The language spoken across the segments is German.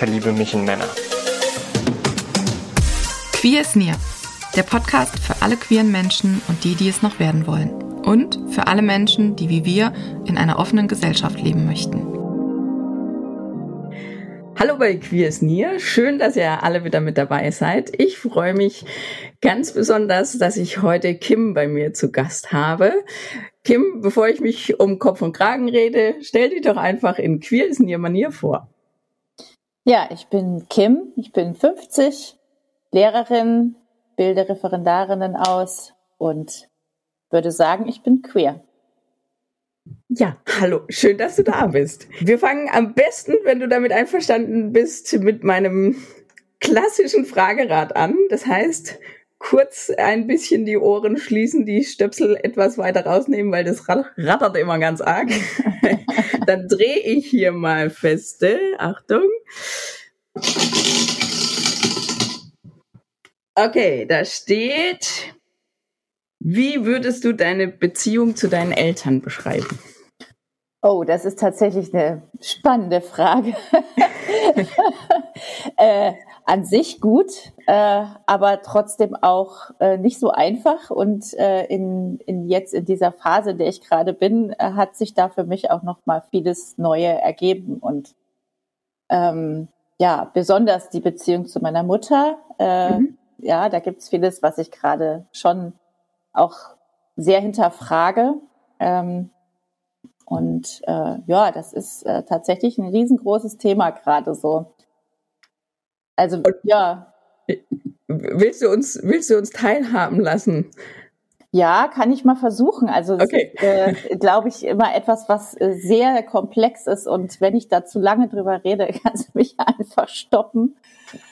verliebe mich in Männer. Queer ist Near, der Podcast für alle queeren Menschen und die, die es noch werden wollen. Und für alle Menschen, die wie wir in einer offenen Gesellschaft leben möchten. Hallo bei Queers Near. Schön, dass ihr alle wieder mit dabei seid. Ich freue mich ganz besonders, dass ich heute Kim bei mir zu Gast habe. Kim, bevor ich mich um Kopf und Kragen rede, stell dich doch einfach in Queers Near Manier vor. Ja, ich bin Kim, ich bin 50, Lehrerin, bilde Referendarinnen aus und würde sagen, ich bin queer. Ja, hallo, schön, dass du da bist. Wir fangen am besten, wenn du damit einverstanden bist, mit meinem klassischen Fragerad an. Das heißt, kurz ein bisschen die Ohren schließen, die Stöpsel etwas weiter rausnehmen, weil das rattert immer ganz arg. Dann drehe ich hier mal feste. Achtung. Okay, da steht, wie würdest du deine Beziehung zu deinen Eltern beschreiben? Oh, das ist tatsächlich eine spannende Frage. äh, an sich gut, äh, aber trotzdem auch äh, nicht so einfach. Und äh, in, in jetzt in dieser Phase, in der ich gerade bin, äh, hat sich da für mich auch noch mal vieles Neue ergeben. Und ähm, ja, besonders die Beziehung zu meiner Mutter. Äh, mhm. Ja, da gibt's vieles, was ich gerade schon auch sehr hinterfrage. Ähm, und äh, ja, das ist äh, tatsächlich ein riesengroßes Thema gerade so. Also und, ja. Willst du uns, willst du uns teilhaben lassen? Ja, kann ich mal versuchen. Also okay. äh, glaube ich immer etwas, was äh, sehr komplex ist und wenn ich da zu lange drüber rede, kannst du mich einfach stoppen.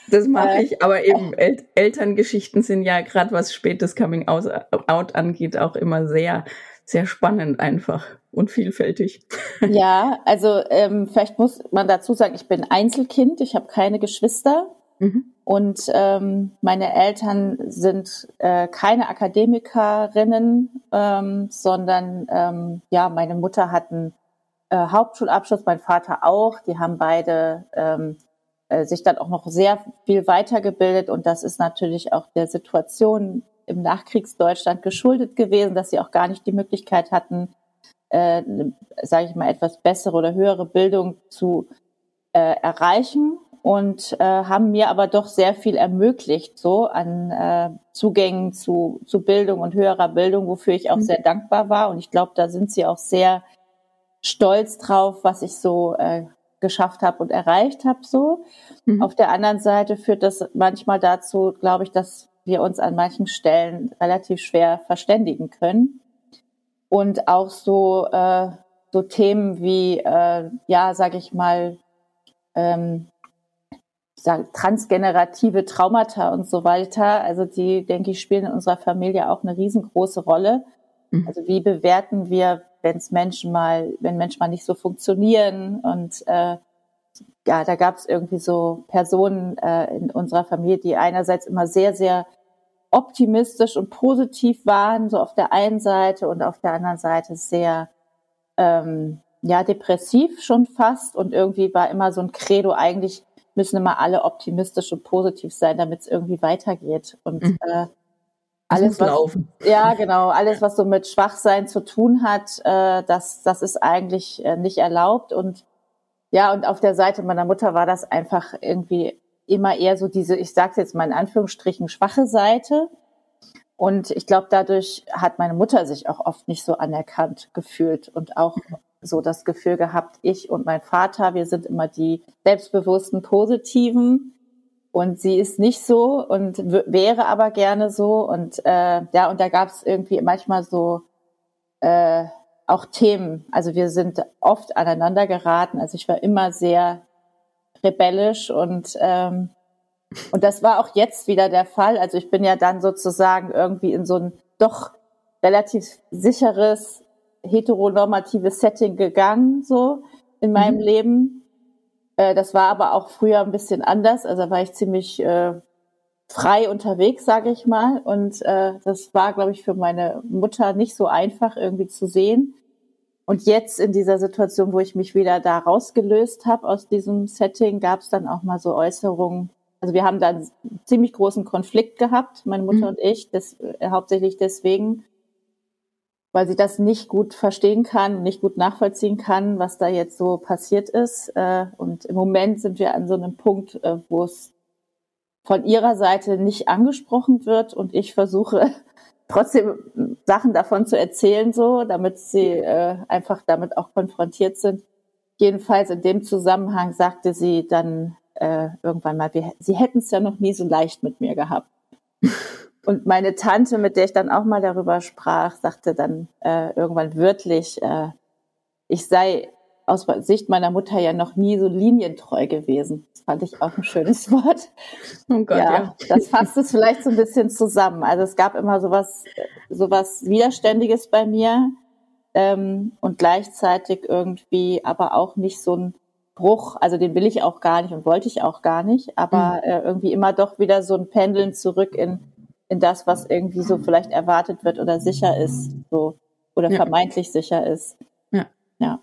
Das mache äh, ich, aber eben El Elterngeschichten sind ja gerade was spätes Coming Out angeht auch immer sehr sehr spannend einfach und vielfältig. Ja, also ähm, vielleicht muss man dazu sagen, ich bin Einzelkind, ich habe keine Geschwister mhm. und ähm, meine Eltern sind äh, keine Akademikerinnen, ähm, sondern ähm, ja, meine Mutter hat einen äh, Hauptschulabschluss, mein Vater auch. Die haben beide ähm, äh, sich dann auch noch sehr viel weitergebildet und das ist natürlich auch der Situation im Nachkriegsdeutschland geschuldet gewesen, dass sie auch gar nicht die Möglichkeit hatten, äh, sage ich mal, etwas bessere oder höhere Bildung zu äh, erreichen und äh, haben mir aber doch sehr viel ermöglicht, so an äh, Zugängen zu, zu Bildung und höherer Bildung, wofür ich auch mhm. sehr dankbar war. Und ich glaube, da sind sie auch sehr stolz drauf, was ich so äh, geschafft habe und erreicht habe. So. Mhm. Auf der anderen Seite führt das manchmal dazu, glaube ich, dass wir uns an manchen Stellen relativ schwer verständigen können. Und auch so, äh, so Themen wie, äh, ja, sage ich mal, ähm, transgenerative Traumata und so weiter. Also die, denke ich, spielen in unserer Familie auch eine riesengroße Rolle. Mhm. Also wie bewerten wir, wenn es Menschen mal, wenn Menschen mal nicht so funktionieren und äh, ja, da gab es irgendwie so Personen äh, in unserer Familie, die einerseits immer sehr, sehr optimistisch und positiv waren, so auf der einen Seite und auf der anderen Seite sehr ähm, ja depressiv schon fast und irgendwie war immer so ein Credo eigentlich müssen immer alle optimistisch und positiv sein, damit es irgendwie weitergeht und mhm. äh, alles was laufen. ja genau alles was so mit Schwachsein zu tun hat, äh, das das ist eigentlich äh, nicht erlaubt und ja und auf der Seite meiner Mutter war das einfach irgendwie immer eher so diese, ich sage jetzt mal in Anführungsstrichen, schwache Seite. Und ich glaube, dadurch hat meine Mutter sich auch oft nicht so anerkannt gefühlt und auch so das Gefühl gehabt, ich und mein Vater, wir sind immer die selbstbewussten Positiven und sie ist nicht so und wäre aber gerne so und äh, ja und da gab es irgendwie manchmal so äh, auch Themen. Also wir sind oft aneinander geraten. Also ich war immer sehr rebellisch und ähm, und das war auch jetzt wieder der Fall. Also ich bin ja dann sozusagen irgendwie in so ein doch relativ sicheres heteronormatives Setting gegangen, so in meinem mhm. Leben. Äh, das war aber auch früher ein bisschen anders. Also war ich ziemlich äh, frei unterwegs, sage ich mal. Und äh, das war, glaube ich, für meine Mutter nicht so einfach irgendwie zu sehen. Und jetzt in dieser Situation, wo ich mich wieder da rausgelöst habe aus diesem Setting, gab es dann auch mal so Äußerungen. Also wir haben da einen ziemlich großen Konflikt gehabt, meine Mutter mhm. und ich, das, äh, hauptsächlich deswegen, weil sie das nicht gut verstehen kann, nicht gut nachvollziehen kann, was da jetzt so passiert ist. Äh, und im Moment sind wir an so einem Punkt, äh, wo es von ihrer Seite nicht angesprochen wird und ich versuche trotzdem Sachen davon zu erzählen, so, damit sie äh, einfach damit auch konfrontiert sind. Jedenfalls in dem Zusammenhang sagte sie dann irgendwann mal, sie hätten es ja noch nie so leicht mit mir gehabt. Und meine Tante, mit der ich dann auch mal darüber sprach, sagte dann äh, irgendwann wörtlich, äh, ich sei aus Sicht meiner Mutter ja noch nie so linientreu gewesen. Das fand ich auch ein schönes Wort. Oh Gott, ja, ja. das fasst es vielleicht so ein bisschen zusammen. Also es gab immer sowas, sowas Widerständiges bei mir ähm, und gleichzeitig irgendwie aber auch nicht so ein Bruch. Also den will ich auch gar nicht und wollte ich auch gar nicht, aber mhm. äh, irgendwie immer doch wieder so ein Pendeln zurück in in das, was irgendwie so vielleicht erwartet wird oder sicher ist, so oder ja. vermeintlich sicher ist. Ja. Ja.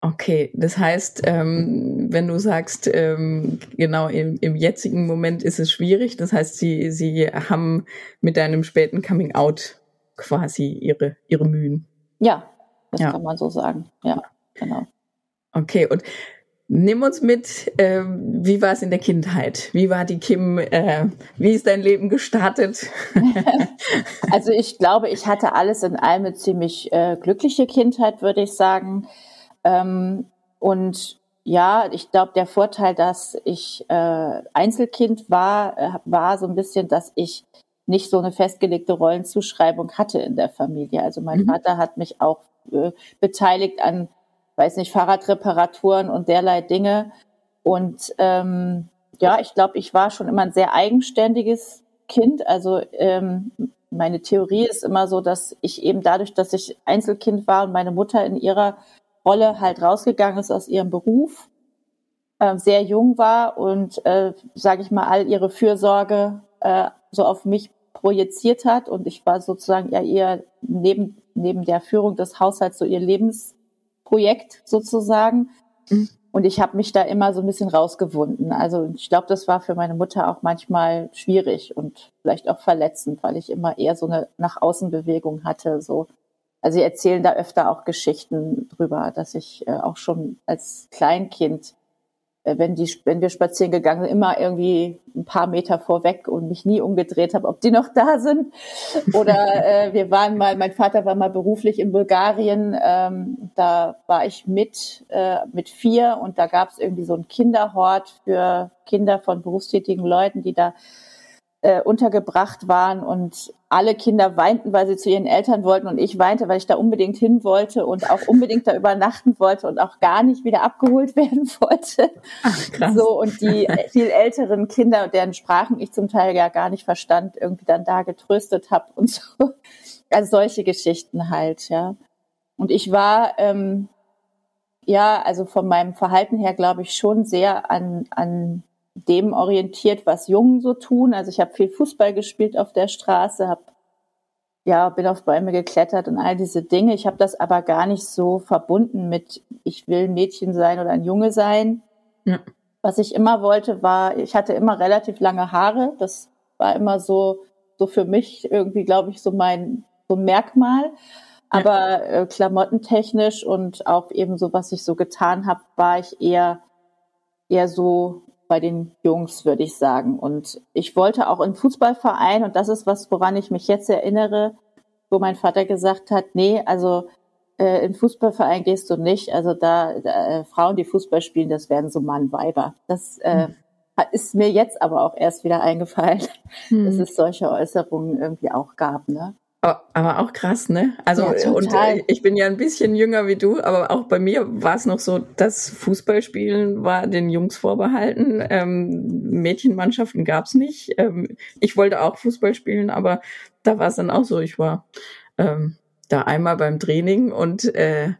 Okay, das heißt, ähm, wenn du sagst, ähm, genau im, im jetzigen Moment ist es schwierig, das heißt, sie, sie haben mit deinem späten Coming Out quasi ihre, ihre Mühen. Ja, das ja. kann man so sagen. Ja, genau. Okay, und Nimm uns mit, äh, wie war es in der Kindheit? Wie war die Kim? Äh, wie ist dein Leben gestartet? also ich glaube, ich hatte alles in allem eine ziemlich äh, glückliche Kindheit, würde ich sagen. Ähm, und ja, ich glaube, der Vorteil, dass ich äh, Einzelkind war, äh, war so ein bisschen, dass ich nicht so eine festgelegte Rollenzuschreibung hatte in der Familie. Also mein mhm. Vater hat mich auch äh, beteiligt an weiß nicht, Fahrradreparaturen und derlei Dinge. Und ähm, ja, ich glaube, ich war schon immer ein sehr eigenständiges Kind. Also ähm, meine Theorie ist immer so, dass ich eben dadurch, dass ich Einzelkind war und meine Mutter in ihrer Rolle halt rausgegangen ist aus ihrem Beruf, äh, sehr jung war und, äh, sage ich mal, all ihre Fürsorge äh, so auf mich projiziert hat. Und ich war sozusagen ja eher neben, neben der Führung des Haushalts so ihr Lebens Projekt sozusagen. Mhm. Und ich habe mich da immer so ein bisschen rausgewunden. Also ich glaube, das war für meine Mutter auch manchmal schwierig und vielleicht auch verletzend, weil ich immer eher so eine nach außen Bewegung hatte. So, also sie erzählen da öfter auch Geschichten drüber, dass ich äh, auch schon als Kleinkind wenn die, wenn wir spazieren gegangen sind, immer irgendwie ein paar Meter vorweg und mich nie umgedreht habe, ob die noch da sind. Oder äh, wir waren mal, mein Vater war mal beruflich in Bulgarien, ähm, da war ich mit äh, mit vier und da gab es irgendwie so einen Kinderhort für Kinder von berufstätigen Leuten, die da äh, untergebracht waren und alle Kinder weinten, weil sie zu ihren Eltern wollten und ich weinte, weil ich da unbedingt hin wollte und auch unbedingt da übernachten wollte und auch gar nicht wieder abgeholt werden wollte. Ach, krass. So und die viel älteren Kinder, deren Sprachen ich zum Teil ja gar nicht verstand, irgendwie dann da getröstet habe und so. Also solche Geschichten halt, ja. Und ich war ähm, ja, also von meinem Verhalten her glaube ich schon sehr an an dem orientiert, was Jungen so tun. Also ich habe viel Fußball gespielt auf der Straße, habe ja, bin auf Bäume geklettert und all diese Dinge. Ich habe das aber gar nicht so verbunden mit, ich will ein Mädchen sein oder ein Junge sein. Ja. Was ich immer wollte, war, ich hatte immer relativ lange Haare. Das war immer so, so für mich irgendwie, glaube ich, so mein so ein Merkmal. Aber äh, klamottentechnisch und auch eben so, was ich so getan habe, war ich eher eher so bei den Jungs, würde ich sagen. Und ich wollte auch in Fußballverein, und das ist was, woran ich mich jetzt erinnere, wo mein Vater gesagt hat, nee, also äh, in Fußballverein gehst du nicht. Also da, da äh, Frauen, die Fußball spielen, das werden so Mann-Weiber. Das äh, hm. ist mir jetzt aber auch erst wieder eingefallen, hm. dass es solche Äußerungen irgendwie auch gab. Ne? Aber auch krass, ne? Also ja, und äh, ich bin ja ein bisschen jünger wie du, aber auch bei mir war es noch so, dass Fußballspielen war den Jungs vorbehalten. Ähm, Mädchenmannschaften gab's nicht. Ähm, ich wollte auch Fußball spielen, aber da war es dann auch so. Ich war ähm, da einmal beim Training und äh,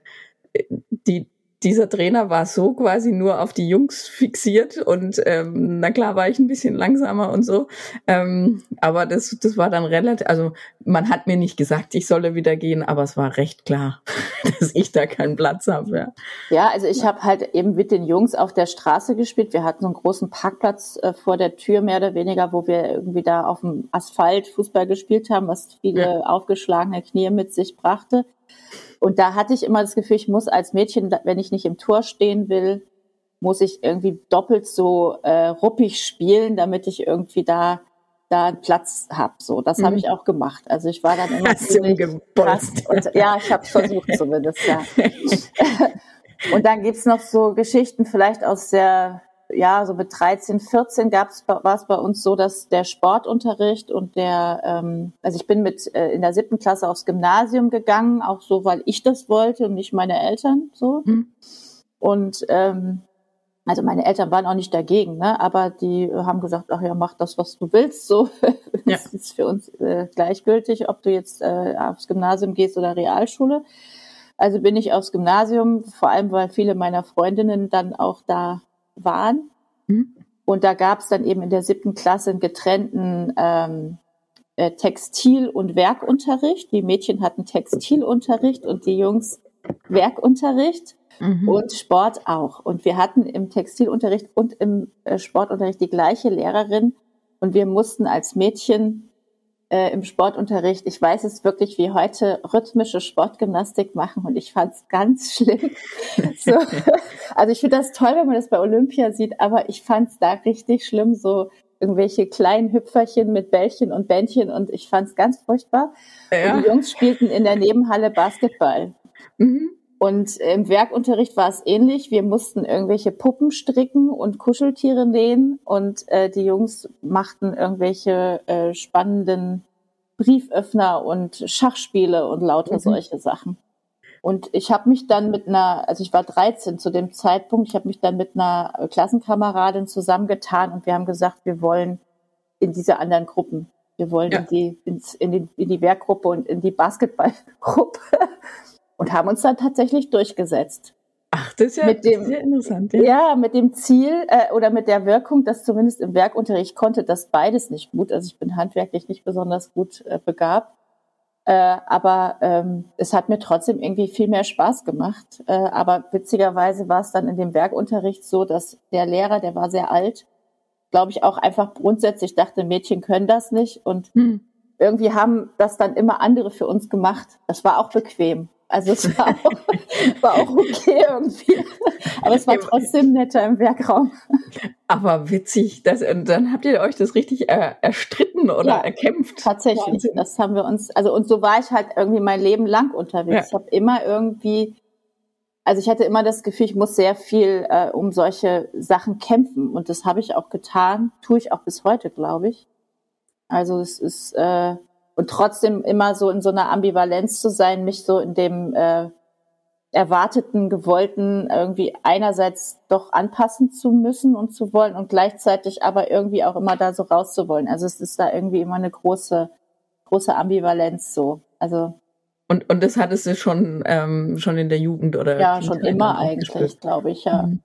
die dieser Trainer war so quasi nur auf die Jungs fixiert und ähm, na klar war ich ein bisschen langsamer und so. Ähm, aber das, das war dann relativ, also man hat mir nicht gesagt, ich solle wieder gehen, aber es war recht klar, dass ich da keinen Platz habe. Ja, ja also ich habe halt eben mit den Jungs auf der Straße gespielt. Wir hatten so einen großen Parkplatz äh, vor der Tür, mehr oder weniger, wo wir irgendwie da auf dem Asphalt Fußball gespielt haben, was viele ja. aufgeschlagene Knie mit sich brachte. Und da hatte ich immer das Gefühl, ich muss als Mädchen, wenn ich nicht im Tor stehen will, muss ich irgendwie doppelt so äh, ruppig spielen, damit ich irgendwie da da einen Platz habe. So, das mhm. habe ich auch gemacht. Also ich war dann immer Hast krass. Und, ja, ich habe versucht zumindest. Ja. und dann gibt's noch so Geschichten vielleicht aus der ja, so mit 13, 14 gab's, war es bei uns so, dass der Sportunterricht und der, ähm, also ich bin mit äh, in der siebten Klasse aufs Gymnasium gegangen, auch so, weil ich das wollte und nicht meine Eltern so. Mhm. Und ähm, also meine Eltern waren auch nicht dagegen, ne? aber die haben gesagt, ach ja, mach das, was du willst. So, ja. das ist für uns äh, gleichgültig, ob du jetzt äh, aufs Gymnasium gehst oder Realschule. Also bin ich aufs Gymnasium, vor allem weil viele meiner Freundinnen dann auch da waren. Mhm. Und da gab es dann eben in der siebten Klasse einen getrennten ähm, äh, Textil- und Werkunterricht. Die Mädchen hatten Textilunterricht und die Jungs Werkunterricht mhm. und Sport auch. Und wir hatten im Textilunterricht und im äh, Sportunterricht die gleiche Lehrerin und wir mussten als Mädchen äh, im Sportunterricht, ich weiß es wirklich wie heute, rhythmische Sportgymnastik machen und ich fand es ganz schlimm. so, also ich finde das toll, wenn man das bei Olympia sieht, aber ich fand es da richtig schlimm, so irgendwelche kleinen Hüpferchen mit Bällchen und Bändchen und ich fand es ganz furchtbar. Ja. Und die Jungs spielten in der Nebenhalle Basketball. Mhm. Und im Werkunterricht war es ähnlich. Wir mussten irgendwelche Puppen stricken und Kuscheltiere nähen und äh, die Jungs machten irgendwelche äh, spannenden Brieföffner und Schachspiele und lauter mhm. solche Sachen. Und ich habe mich dann mit einer, also ich war 13 zu dem Zeitpunkt, ich habe mich dann mit einer Klassenkameradin zusammengetan und wir haben gesagt, wir wollen in diese anderen Gruppen. Wir wollen ja. in, die, ins, in, die, in die Werkgruppe und in die Basketballgruppe und haben uns dann tatsächlich durchgesetzt. Ach, das ist ja, mit dem, sehr interessant. Ja. ja, mit dem Ziel äh, oder mit der Wirkung, dass zumindest im Werkunterricht konnte das beides nicht gut. Also ich bin handwerklich nicht besonders gut äh, begabt. Äh, aber ähm, es hat mir trotzdem irgendwie viel mehr Spaß gemacht. Äh, aber witzigerweise war es dann in dem Werkunterricht so, dass der Lehrer, der war sehr alt, glaube ich, auch einfach grundsätzlich dachte, Mädchen können das nicht. Und hm. irgendwie haben das dann immer andere für uns gemacht. Das war auch bequem. Also es war auch, war auch okay irgendwie. Aber es war trotzdem netter im Werkraum. Aber witzig, das, und dann habt ihr euch das richtig äh, erstritten oder ja, erkämpft. Tatsächlich. Wahnsinn. Das haben wir uns, also und so war ich halt irgendwie mein Leben lang unterwegs. Ja. Ich habe immer irgendwie, also ich hatte immer das Gefühl, ich muss sehr viel äh, um solche Sachen kämpfen. Und das habe ich auch getan, tue ich auch bis heute, glaube ich. Also es ist äh, und trotzdem immer so in so einer Ambivalenz zu sein, mich so in dem äh, erwarteten, gewollten irgendwie einerseits doch anpassen zu müssen und zu wollen und gleichzeitig aber irgendwie auch immer da so rauszuwollen. Also es ist da irgendwie immer eine große, große Ambivalenz so. Also und, und das hattest du schon, ähm, schon in der Jugend oder? Ja, schon immer eigentlich, glaube ich, ja. Mhm.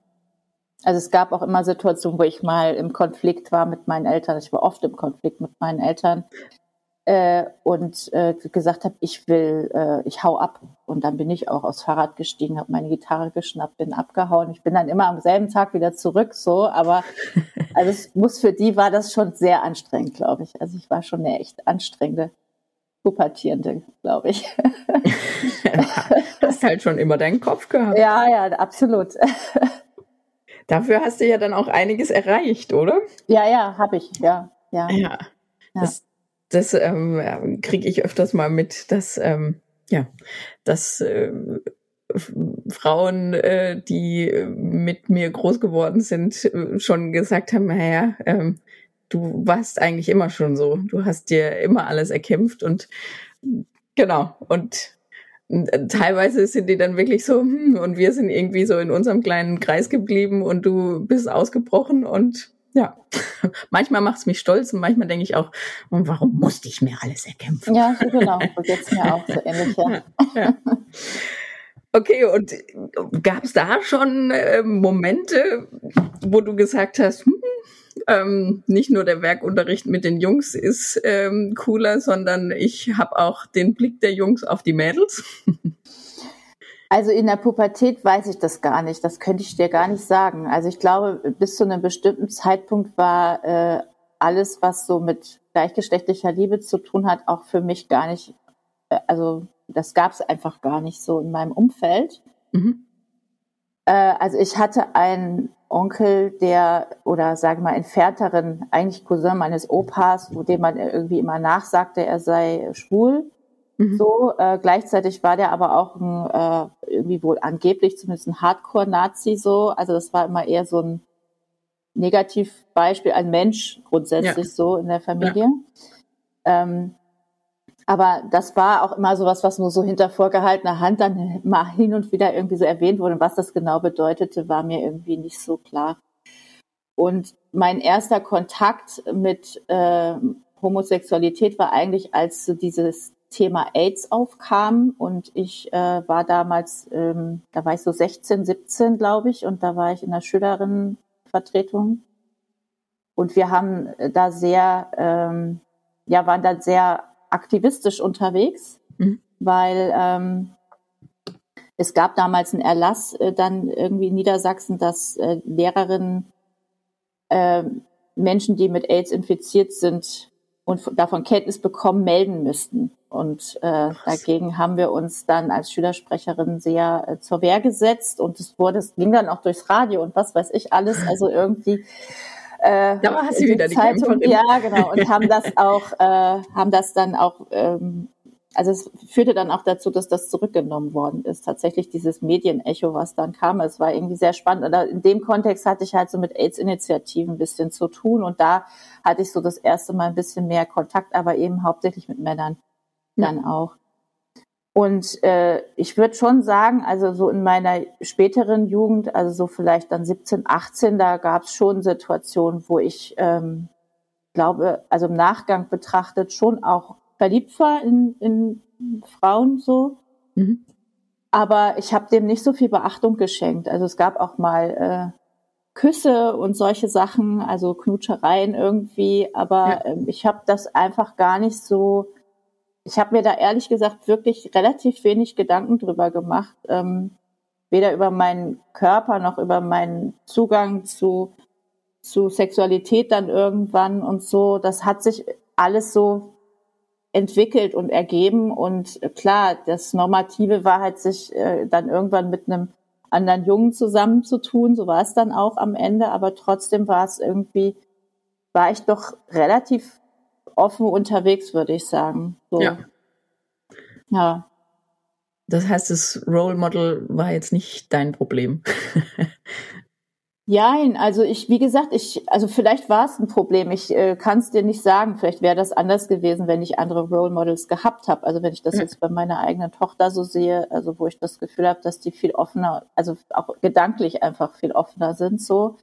Also es gab auch immer Situationen, wo ich mal im Konflikt war mit meinen Eltern. Ich war oft im Konflikt mit meinen Eltern äh, und äh, gesagt habe, ich will, äh, ich hau ab. Und dann bin ich auch aufs Fahrrad gestiegen, habe meine Gitarre geschnappt, bin abgehauen. Ich bin dann immer am selben Tag wieder zurück, so. Aber also es muss für die war das schon sehr anstrengend, glaube ich. Also ich war schon eine echt anstrengende Pubertierende, glaube ich. hast halt schon immer deinen Kopf gehabt. Ja, ja, absolut. Dafür hast du ja dann auch einiges erreicht, oder? Ja, ja, habe ich, ja, ja. Ja. Das, das ähm, kriege ich öfters mal mit, dass ähm, ja, dass äh, Frauen, äh, die mit mir groß geworden sind, äh, schon gesagt haben, naja, ähm, du warst eigentlich immer schon so. Du hast dir immer alles erkämpft und genau. Und äh, teilweise sind die dann wirklich so, hm, und wir sind irgendwie so in unserem kleinen Kreis geblieben und du bist ausgebrochen und ja, manchmal macht es mich stolz und manchmal denke ich auch, und warum musste ich mir alles erkämpfen? Ja, genau, so geht's mir auch so ähnlich. Ja. ja. Okay, und gab es da schon äh, Momente, wo du gesagt hast, hm, ähm, nicht nur der Werkunterricht mit den Jungs ist ähm, cooler, sondern ich habe auch den Blick der Jungs auf die Mädels? Also in der Pubertät weiß ich das gar nicht. Das könnte ich dir gar nicht sagen. Also ich glaube, bis zu einem bestimmten Zeitpunkt war äh, alles, was so mit gleichgeschlechtlicher Liebe zu tun hat, auch für mich gar nicht. Äh, also das gab es einfach gar nicht so in meinem Umfeld. Mhm. Äh, also ich hatte einen Onkel, der oder sage mal entfernteren, eigentlich Cousin meines Opas, wo dem man irgendwie immer nachsagte, er sei schwul. Mhm. So, äh, gleichzeitig war der aber auch ein, äh, irgendwie wohl angeblich zumindest ein Hardcore-Nazi so. Also das war immer eher so ein Negativbeispiel, ein Mensch grundsätzlich ja. so in der Familie. Ja. Ähm, aber das war auch immer so was, was nur so hinter vorgehaltener Hand dann mal hin und wieder irgendwie so erwähnt wurde. Und was das genau bedeutete, war mir irgendwie nicht so klar. Und mein erster Kontakt mit äh, Homosexualität war eigentlich, als so dieses Thema AIDS aufkam und ich äh, war damals, ähm, da war ich so 16, 17, glaube ich, und da war ich in der Schülerinnenvertretung und wir haben da sehr, ähm, ja, waren da sehr aktivistisch unterwegs, mhm. weil ähm, es gab damals einen Erlass äh, dann irgendwie in Niedersachsen, dass äh, Lehrerinnen äh, Menschen, die mit AIDS infiziert sind und davon Kenntnis bekommen, melden müssten. Und äh, dagegen haben wir uns dann als Schülersprecherin sehr äh, zur Wehr gesetzt und es wurde, es ging dann auch durchs Radio und was weiß ich alles, also irgendwie äh, da hast du wieder die Zeitung, Ja, genau, und haben das auch, äh, haben das dann auch, ähm, also es führte dann auch dazu, dass das zurückgenommen worden ist. Tatsächlich dieses Medienecho, was dann kam, es war irgendwie sehr spannend. Und in dem Kontext hatte ich halt so mit AIDS-Initiativen ein bisschen zu tun und da hatte ich so das erste Mal ein bisschen mehr Kontakt, aber eben hauptsächlich mit Männern dann auch. Und äh, ich würde schon sagen, also so in meiner späteren Jugend, also so vielleicht dann 17, 18, da gab es schon Situationen, wo ich ähm, glaube, also im Nachgang betrachtet schon auch verliebt war in, in Frauen so. Mhm. Aber ich habe dem nicht so viel Beachtung geschenkt. Also es gab auch mal äh, Küsse und solche Sachen, also Knutschereien irgendwie, aber ja. ähm, ich habe das einfach gar nicht so ich habe mir da ehrlich gesagt wirklich relativ wenig Gedanken drüber gemacht, ähm, weder über meinen Körper noch über meinen Zugang zu zu Sexualität dann irgendwann und so. Das hat sich alles so entwickelt und ergeben und klar, das Normative war halt sich äh, dann irgendwann mit einem anderen Jungen zusammenzutun, so war es dann auch am Ende, aber trotzdem war es irgendwie, war ich doch relativ offen unterwegs, würde ich sagen. So. Ja. Ja. Das heißt, das Role Model war jetzt nicht dein Problem. Nein, also ich, wie gesagt, ich, also vielleicht war es ein Problem. Ich äh, kann es dir nicht sagen. Vielleicht wäre das anders gewesen, wenn ich andere Role Models gehabt habe. Also wenn ich das ja. jetzt bei meiner eigenen Tochter so sehe, also wo ich das Gefühl habe, dass die viel offener, also auch gedanklich einfach viel offener sind so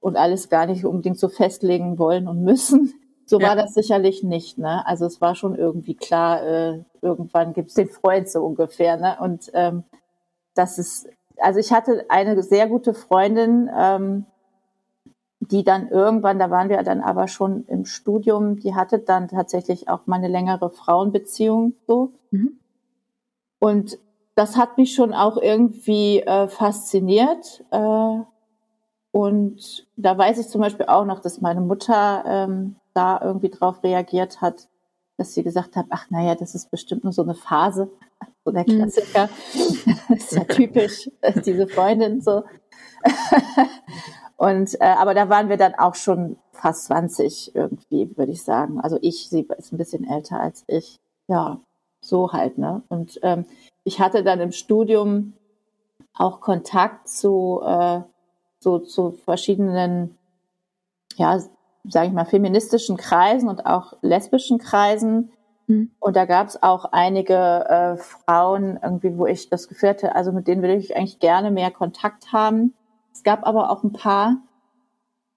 und alles gar nicht unbedingt so festlegen wollen und müssen. So ja. war das sicherlich nicht. Ne? Also es war schon irgendwie klar, äh, irgendwann gibt's den Freund so ungefähr. Ne? Und ähm, das ist, also ich hatte eine sehr gute Freundin, ähm, die dann irgendwann, da waren wir dann aber schon im Studium, die hatte dann tatsächlich auch mal eine längere Frauenbeziehung so. Mhm. Und das hat mich schon auch irgendwie äh, fasziniert. Äh, und da weiß ich zum Beispiel auch noch, dass meine Mutter ähm, da irgendwie drauf reagiert hat, dass sie gesagt hat, ach naja, das ist bestimmt nur so eine Phase, so der hm. Klassiker. das ist ja typisch, diese Freundin so. Und äh, aber da waren wir dann auch schon fast 20 irgendwie, würde ich sagen. Also ich, sie ist ein bisschen älter als ich. Ja, so halt, ne? Und ähm, ich hatte dann im Studium auch Kontakt zu äh, so zu verschiedenen ja sage ich mal, feministischen Kreisen und auch lesbischen Kreisen, Mhm. Und da gab es auch einige äh, Frauen, irgendwie, wo ich das Gefühl hatte, also mit denen würde ich eigentlich gerne mehr Kontakt haben. Es gab aber auch ein paar,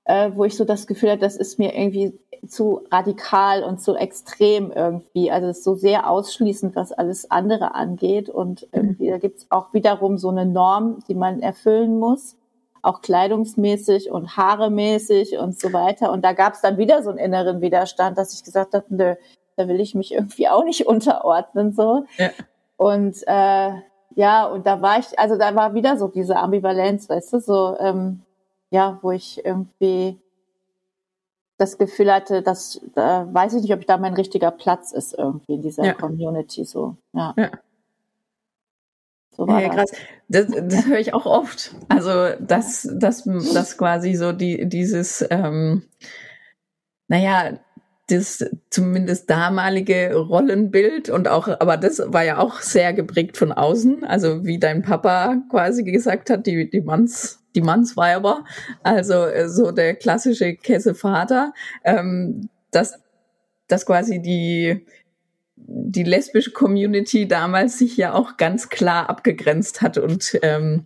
äh, wo ich so das Gefühl hatte, das ist mir irgendwie zu radikal und zu extrem irgendwie. Also es ist so sehr ausschließend, was alles andere angeht. Und irgendwie, da gibt es auch wiederum so eine Norm, die man erfüllen muss, auch kleidungsmäßig und haaremäßig und so weiter. Und da gab es dann wieder so einen inneren Widerstand, dass ich gesagt habe, nö, da will ich mich irgendwie auch nicht unterordnen. so. Ja. Und äh, ja, und da war ich, also da war wieder so diese Ambivalenz, weißt du, so ähm, ja, wo ich irgendwie das Gefühl hatte, dass da weiß ich nicht, ob ich da mein richtiger Platz ist irgendwie in dieser ja. Community so. Ja. ja. So war ja, krass. Das, das höre ich auch oft. Also dass dass dass quasi so die dieses ähm, naja das zumindest damalige Rollenbild und auch, aber das war ja auch sehr geprägt von außen. Also wie dein Papa quasi gesagt hat, die, die Manns, die Mannsweiber, also äh, so der klassische Kessevater, ähm, dass, dass quasi die, die lesbische Community damals sich ja auch ganz klar abgegrenzt hat und ähm,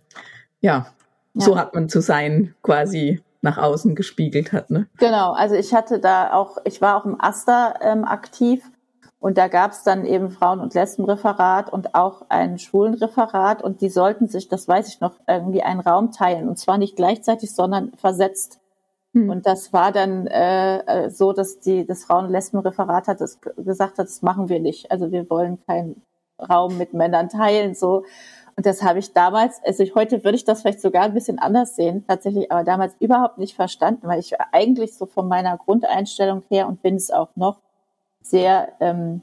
ja, ja, so hat man zu sein quasi nach außen gespiegelt hat. Ne? Genau, also ich hatte da auch, ich war auch im Aster ähm, aktiv und da gab es dann eben Frauen- und Lesbenreferat und auch ein Schwulenreferat und die sollten sich, das weiß ich noch, irgendwie einen Raum teilen und zwar nicht gleichzeitig, sondern versetzt. Hm. Und das war dann äh, äh so, dass die das Frauen- und Lesbenreferat hat das gesagt hat, das machen wir nicht. Also wir wollen keinen Raum mit Männern teilen. So und das habe ich damals, also ich, heute würde ich das vielleicht sogar ein bisschen anders sehen, tatsächlich, aber damals überhaupt nicht verstanden, weil ich eigentlich so von meiner Grundeinstellung her und bin es auch noch sehr ähm,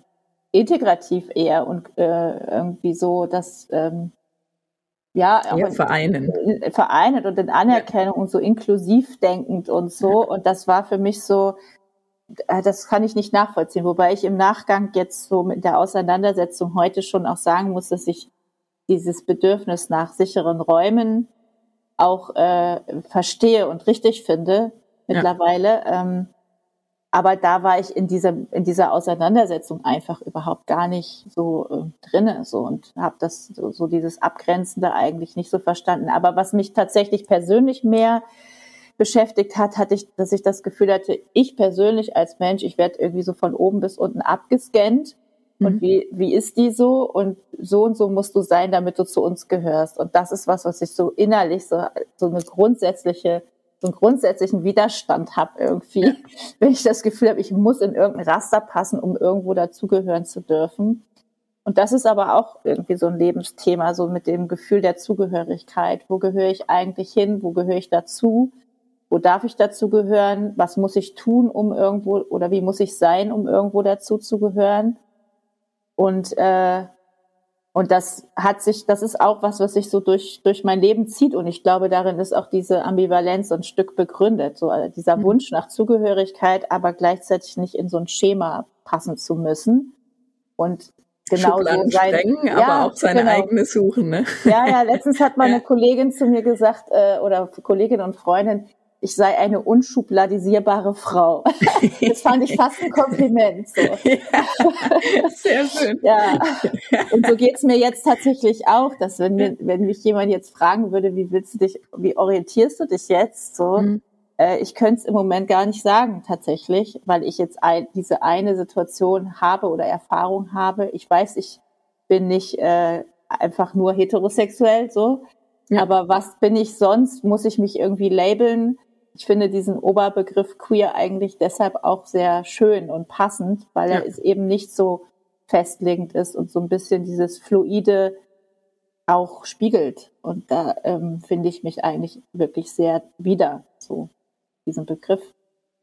integrativ eher und äh, irgendwie so, dass ähm, ja, auch ja, vereinen. In, vereinen und in Anerkennung ja. und so inklusiv denkend und so. Ja. Und das war für mich so, äh, das kann ich nicht nachvollziehen. Wobei ich im Nachgang jetzt so mit der Auseinandersetzung heute schon auch sagen muss, dass ich dieses Bedürfnis nach sicheren Räumen auch äh, verstehe und richtig finde mittlerweile. Ja. Ähm, aber da war ich in dieser in dieser Auseinandersetzung einfach überhaupt gar nicht so äh, drinne so und habe das so, so dieses Abgrenzende eigentlich nicht so verstanden. Aber was mich tatsächlich persönlich mehr beschäftigt hat, hatte ich, dass ich das Gefühl hatte, ich persönlich als Mensch, ich werde irgendwie so von oben bis unten abgescannt und mhm. wie, wie ist die so und so und so musst du sein, damit du zu uns gehörst. Und das ist was, was ich so innerlich so, so eine grundsätzliche, so einen grundsätzlichen Widerstand habe irgendwie, wenn ich das Gefühl habe, ich muss in irgendein Raster passen, um irgendwo dazugehören zu dürfen. Und das ist aber auch irgendwie so ein Lebensthema, so mit dem Gefühl der Zugehörigkeit. Wo gehöre ich eigentlich hin? Wo gehöre ich dazu? Wo darf ich dazu gehören? Was muss ich tun, um irgendwo, oder wie muss ich sein, um irgendwo dazu zu gehören? Und äh, und das hat sich, das ist auch was, was sich so durch durch mein Leben zieht. Und ich glaube, darin ist auch diese Ambivalenz ein Stück begründet, so also dieser mhm. Wunsch nach Zugehörigkeit, aber gleichzeitig nicht in so ein Schema passen zu müssen. Und genau so sein, sprengen, ja, aber auch seine genau. eigene suchen. Ne? Ja, ja. Letztens hat mal eine Kollegin zu mir gesagt äh, oder Kollegin und Freundin, ich sei eine unschubladisierbare Frau. Das fand ich fast ein Kompliment. So. Ja, sehr schön. Ja. Und so geht's mir jetzt tatsächlich auch, dass wenn, mir, wenn mich jemand jetzt fragen würde, wie willst du dich, wie orientierst du dich jetzt so, mhm. äh, ich könnte es im Moment gar nicht sagen tatsächlich, weil ich jetzt ein, diese eine Situation habe oder Erfahrung habe. Ich weiß, ich bin nicht äh, einfach nur heterosexuell so. Ja. Aber was bin ich sonst? Muss ich mich irgendwie labeln? Ich finde diesen Oberbegriff queer eigentlich deshalb auch sehr schön und passend, weil ja. er ist eben nicht so festlegend ist und so ein bisschen dieses Fluide auch spiegelt. Und da ähm, finde ich mich eigentlich wirklich sehr wieder, so diesen Begriff.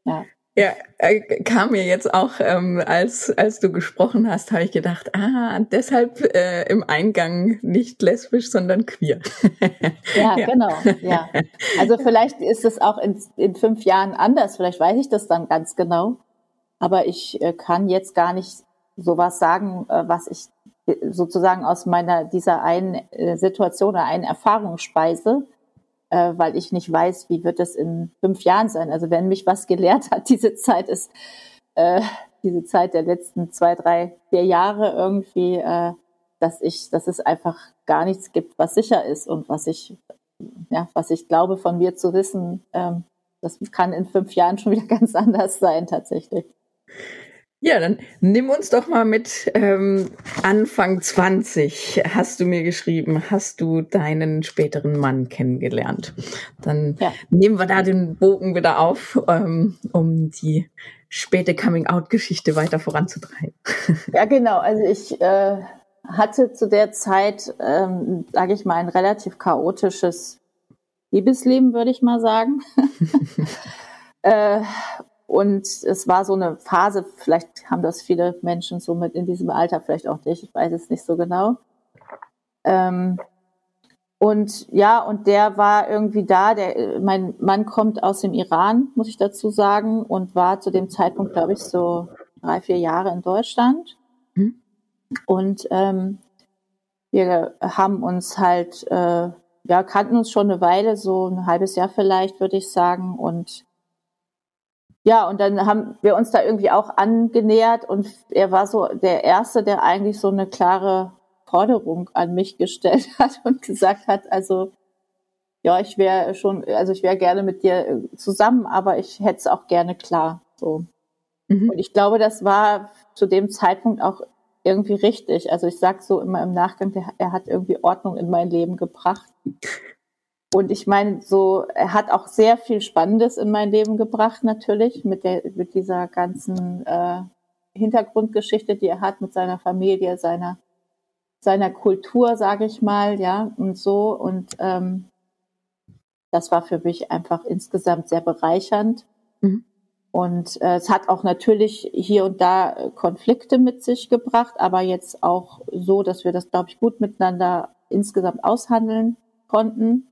Ja. Ja, äh, kam mir jetzt auch, ähm, als, als du gesprochen hast, habe ich gedacht, ah, deshalb äh, im Eingang nicht lesbisch, sondern queer. ja, ja, genau, ja. Also vielleicht ist es auch in, in fünf Jahren anders, vielleicht weiß ich das dann ganz genau. Aber ich äh, kann jetzt gar nicht sowas sagen, äh, was ich sozusagen aus meiner dieser einen äh, Situation oder einen Erfahrung speise, äh, weil ich nicht weiß, wie wird es in fünf Jahren sein. Also wenn mich was gelehrt hat, diese Zeit ist, äh, diese Zeit der letzten zwei, drei, vier Jahre irgendwie, äh, dass ich, dass es einfach gar nichts gibt, was sicher ist und was ich, ja, was ich glaube von mir zu wissen, ähm, das kann in fünf Jahren schon wieder ganz anders sein tatsächlich. Ja, dann nimm uns doch mal mit ähm, Anfang 20 hast du mir geschrieben, hast du deinen späteren Mann kennengelernt. Dann ja. nehmen wir da den Bogen wieder auf, ähm, um die späte Coming-out-Geschichte weiter voranzutreiben. Ja, genau. Also ich äh, hatte zu der Zeit, ähm, sage ich mal, ein relativ chaotisches Liebesleben, würde ich mal sagen. äh, und es war so eine Phase, vielleicht haben das viele Menschen so mit in diesem Alter, vielleicht auch nicht, ich weiß es nicht so genau. Ähm, und ja, und der war irgendwie da. Der, mein Mann kommt aus dem Iran, muss ich dazu sagen, und war zu dem Zeitpunkt, glaube ich, so drei, vier Jahre in Deutschland. Mhm. Und ähm, wir haben uns halt, äh, ja, kannten uns schon eine Weile, so ein halbes Jahr vielleicht, würde ich sagen. Und ja, und dann haben wir uns da irgendwie auch angenähert und er war so der Erste, der eigentlich so eine klare Forderung an mich gestellt hat und gesagt hat, also ja, ich wäre schon, also ich wäre gerne mit dir äh, zusammen, aber ich hätte es auch gerne klar. So. Mhm. Und ich glaube, das war zu dem Zeitpunkt auch irgendwie richtig. Also ich sag so immer im Nachgang, der, er hat irgendwie Ordnung in mein Leben gebracht. Und ich meine, so, er hat auch sehr viel Spannendes in mein Leben gebracht, natürlich, mit der, mit dieser ganzen äh, Hintergrundgeschichte, die er hat, mit seiner Familie, seiner, seiner Kultur, sage ich mal, ja, und so. Und ähm, das war für mich einfach insgesamt sehr bereichernd. Mhm. Und äh, es hat auch natürlich hier und da Konflikte mit sich gebracht, aber jetzt auch so, dass wir das, glaube ich, gut miteinander insgesamt aushandeln konnten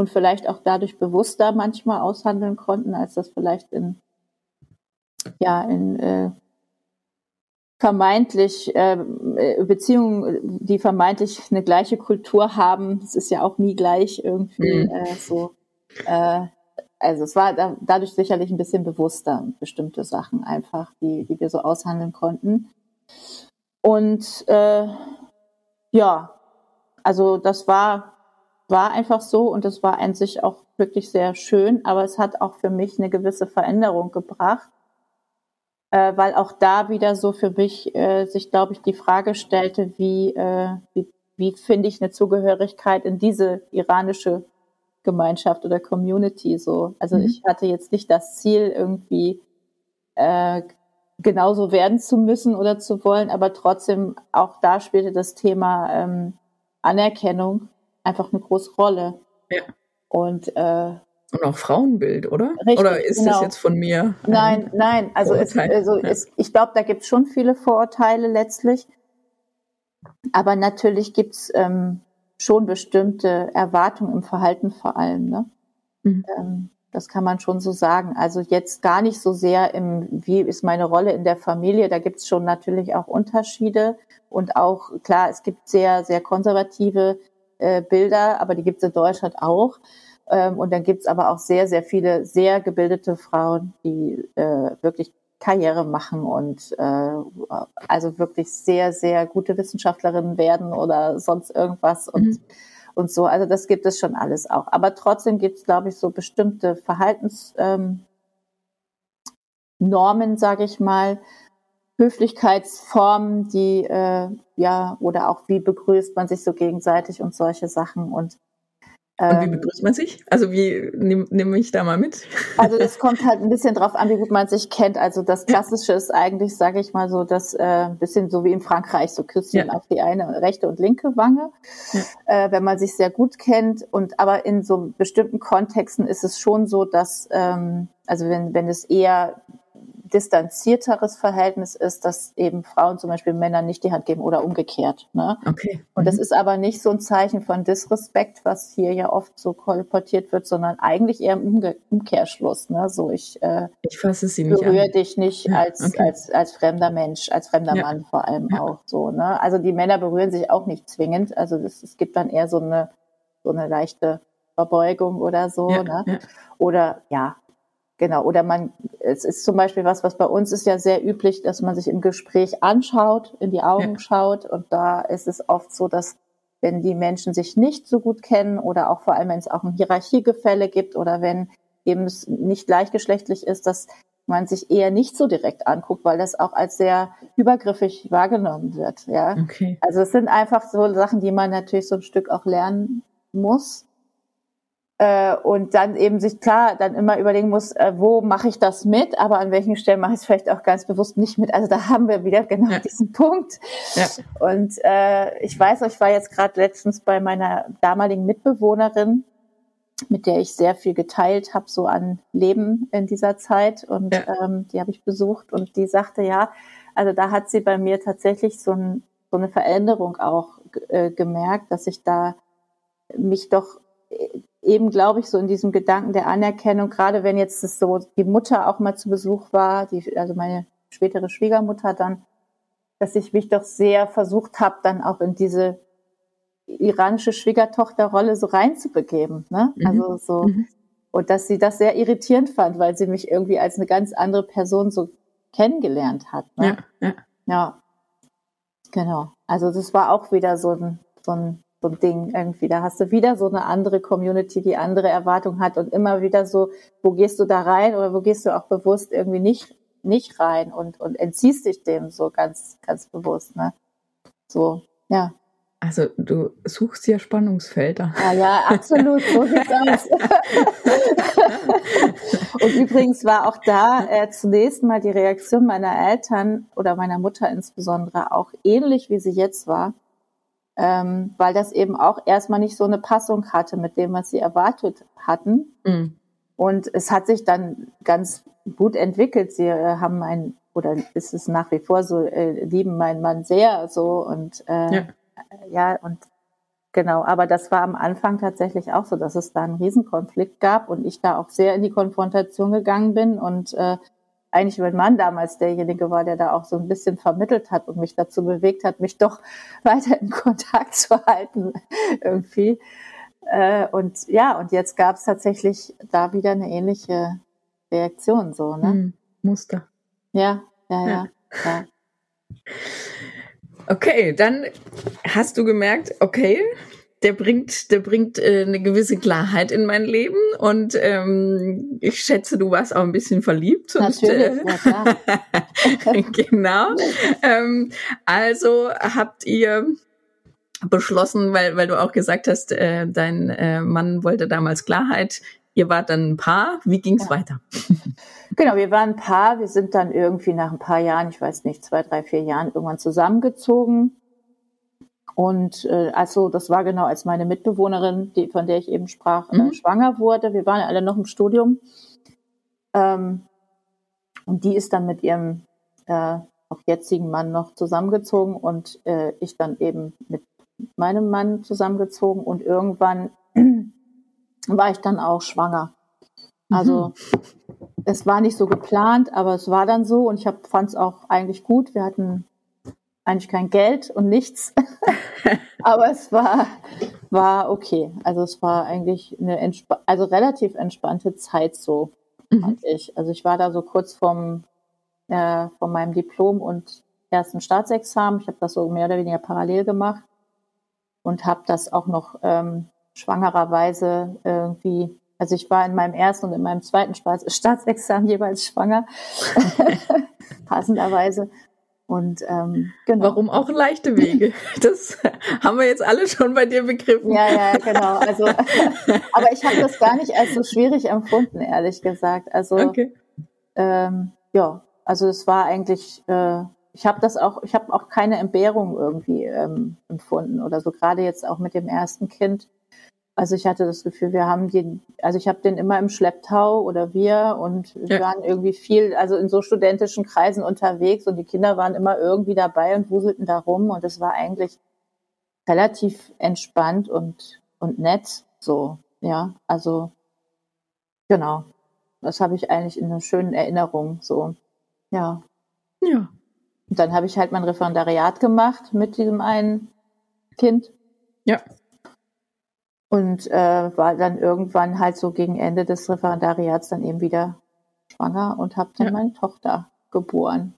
und vielleicht auch dadurch bewusster manchmal aushandeln konnten, als das vielleicht in ja in äh, vermeintlich äh, Beziehungen, die vermeintlich eine gleiche Kultur haben. Es ist ja auch nie gleich irgendwie mhm. äh, so. Äh, also es war da, dadurch sicherlich ein bisschen bewusster bestimmte Sachen einfach, die die wir so aushandeln konnten. Und äh, ja, also das war war einfach so und es war an sich auch wirklich sehr schön, aber es hat auch für mich eine gewisse Veränderung gebracht, äh, weil auch da wieder so für mich äh, sich, glaube ich, die Frage stellte, wie, äh, wie, wie finde ich eine Zugehörigkeit in diese iranische Gemeinschaft oder Community so. Also mhm. ich hatte jetzt nicht das Ziel, irgendwie äh, genauso werden zu müssen oder zu wollen, aber trotzdem auch da spielte das Thema ähm, Anerkennung einfach eine große Rolle. Ja. Und, äh, und auch Frauenbild, oder? Richtig, oder ist genau. das jetzt von mir? Nein, nein. Also, es, also ja. es, ich glaube, da gibt es schon viele Vorurteile letztlich. Aber natürlich gibt es ähm, schon bestimmte Erwartungen im Verhalten vor allem. Ne? Mhm. Ähm, das kann man schon so sagen. Also jetzt gar nicht so sehr im, wie ist meine Rolle in der Familie. Da gibt es schon natürlich auch Unterschiede. Und auch, klar, es gibt sehr, sehr konservative äh, Bilder, aber die gibt es in Deutschland auch. Ähm, und dann gibt es aber auch sehr, sehr viele sehr gebildete Frauen, die äh, wirklich Karriere machen und äh, also wirklich sehr, sehr gute Wissenschaftlerinnen werden oder sonst irgendwas und, mhm. und so. Also das gibt es schon alles auch. Aber trotzdem gibt es, glaube ich, so bestimmte Verhaltensnormen, ähm, sage ich mal, Höflichkeitsformen, die äh, ja oder auch wie begrüßt man sich so gegenseitig und solche Sachen und und wie ähm, begrüßt man sich? Also wie nimm, nimm mich da mal mit? Also das kommt halt ein bisschen drauf an, wie gut man sich kennt. Also das Klassische ist eigentlich, sage ich mal so, das äh, bisschen so wie in Frankreich, so Küsschen ja. auf die eine rechte und linke Wange, ja. äh, wenn man sich sehr gut kennt. Und aber in so bestimmten Kontexten ist es schon so, dass ähm, also wenn wenn es eher distanzierteres Verhältnis ist, dass eben Frauen zum Beispiel Männern nicht die Hand geben oder umgekehrt. Ne? Okay. Und das mhm. ist aber nicht so ein Zeichen von Disrespekt, was hier ja oft so kolportiert wird, sondern eigentlich eher im Umge Umkehrschluss. Ne? So ich, äh, ich fasse sie nicht berühre an. dich nicht ja, als, okay. als, als fremder Mensch, als fremder ja. Mann vor allem ja. auch so. Ne? Also die Männer berühren sich auch nicht zwingend. Also das, es gibt dann eher so eine, so eine leichte Verbeugung oder so. ne? Oder ja, Genau, oder man, es ist zum Beispiel was, was bei uns ist ja sehr üblich, dass man sich im Gespräch anschaut, in die Augen ja. schaut. Und da ist es oft so, dass wenn die Menschen sich nicht so gut kennen oder auch vor allem, wenn es auch ein Hierarchiegefälle gibt oder wenn eben es nicht gleichgeschlechtlich ist, dass man sich eher nicht so direkt anguckt, weil das auch als sehr übergriffig wahrgenommen wird. Ja, okay. also es sind einfach so Sachen, die man natürlich so ein Stück auch lernen muss äh, und dann eben sich klar dann immer überlegen muss, äh, wo mache ich das mit, aber an welchen Stellen mache ich es vielleicht auch ganz bewusst nicht mit. Also da haben wir wieder genau ja. diesen Punkt. Ja. Und äh, ich weiß, ich war jetzt gerade letztens bei meiner damaligen Mitbewohnerin, mit der ich sehr viel geteilt habe, so an Leben in dieser Zeit. Und ja. ähm, die habe ich besucht und die sagte, ja, also da hat sie bei mir tatsächlich so, ein, so eine Veränderung auch äh, gemerkt, dass ich da mich doch äh, eben, glaube ich, so in diesem Gedanken der Anerkennung, gerade wenn jetzt das so die Mutter auch mal zu Besuch war, die, also meine spätere Schwiegermutter dann, dass ich mich doch sehr versucht habe, dann auch in diese iranische Schwiegertochterrolle so reinzubegeben. Ne? Mhm. Also so mhm. und dass sie das sehr irritierend fand, weil sie mich irgendwie als eine ganz andere Person so kennengelernt hat. Ne? Ja, ja. ja, genau. Also das war auch wieder so ein, so ein so ein Ding irgendwie. Da hast du wieder so eine andere Community, die andere Erwartungen hat und immer wieder so, wo gehst du da rein oder wo gehst du auch bewusst irgendwie nicht, nicht rein und, und entziehst dich dem so ganz, ganz bewusst, ne? So, ja. Also du suchst ja Spannungsfelder. Ja, ja, absolut. So sieht's aus. und übrigens war auch da äh, zunächst mal die Reaktion meiner Eltern oder meiner Mutter insbesondere auch ähnlich, wie sie jetzt war ähm, weil das eben auch erstmal nicht so eine Passung hatte mit dem, was sie erwartet hatten. Mhm. Und es hat sich dann ganz gut entwickelt. Sie äh, haben ein, oder ist es nach wie vor so, äh, lieben meinen Mann sehr so und äh, ja. ja, und genau, aber das war am Anfang tatsächlich auch so, dass es da einen Riesenkonflikt gab und ich da auch sehr in die Konfrontation gegangen bin und äh, eigentlich mein Mann damals derjenige war, der da auch so ein bisschen vermittelt hat und mich dazu bewegt hat, mich doch weiter in Kontakt zu halten irgendwie. Äh, und ja, und jetzt gab es tatsächlich da wieder eine ähnliche Reaktion, so, ne? Hm, Muster. Ja, ja, ja, ja. Okay, dann hast du gemerkt, okay, der bringt, der bringt äh, eine gewisse Klarheit in mein Leben und ähm, ich schätze, du warst auch ein bisschen verliebt. Natürlich, äh, ja, genau. Ähm, also habt ihr beschlossen, weil, weil du auch gesagt hast, äh, dein äh, Mann wollte damals Klarheit. Ihr wart dann ein Paar. Wie ging's ja. weiter? Genau, wir waren ein Paar. Wir sind dann irgendwie nach ein paar Jahren, ich weiß nicht, zwei, drei, vier Jahren irgendwann zusammengezogen. Und äh, also das war genau, als meine Mitbewohnerin, die, von der ich eben sprach, äh, mhm. äh, schwanger wurde. Wir waren alle noch im Studium. Ähm, und die ist dann mit ihrem äh, auch jetzigen Mann noch zusammengezogen und äh, ich dann eben mit meinem Mann zusammengezogen und irgendwann war ich dann auch schwanger. Also mhm. es war nicht so geplant, aber es war dann so und ich fand es auch eigentlich gut. Wir hatten eigentlich kein Geld und nichts. Aber es war, war okay. Also es war eigentlich eine also relativ entspannte Zeit so, mhm. fand ich. Also ich war da so kurz vom, äh, von meinem Diplom und ersten Staatsexamen. Ich habe das so mehr oder weniger parallel gemacht und habe das auch noch ähm, schwangererweise irgendwie also ich war in meinem ersten und in meinem zweiten Staatsexamen jeweils schwanger, passenderweise. Und ähm, genau. Warum auch leichte Wege? Das haben wir jetzt alle schon bei dir begriffen. Ja, ja, genau. Also, aber ich habe das gar nicht als so schwierig empfunden, ehrlich gesagt. Also okay. ähm, ja, also es war eigentlich, äh, ich habe das auch, ich habe auch keine Entbehrung irgendwie ähm, empfunden oder so. Gerade jetzt auch mit dem ersten Kind also ich hatte das Gefühl, wir haben den, also ich habe den immer im Schlepptau oder wir und wir ja. waren irgendwie viel, also in so studentischen Kreisen unterwegs und die Kinder waren immer irgendwie dabei und wuselten da rum und es war eigentlich relativ entspannt und, und nett so, ja, also genau. Das habe ich eigentlich in einer schönen Erinnerung so, ja. Ja. Und dann habe ich halt mein Referendariat gemacht mit diesem einen Kind. Ja und äh, war dann irgendwann halt so gegen Ende des Referendariats dann eben wieder schwanger und habe dann ja. meine Tochter geboren.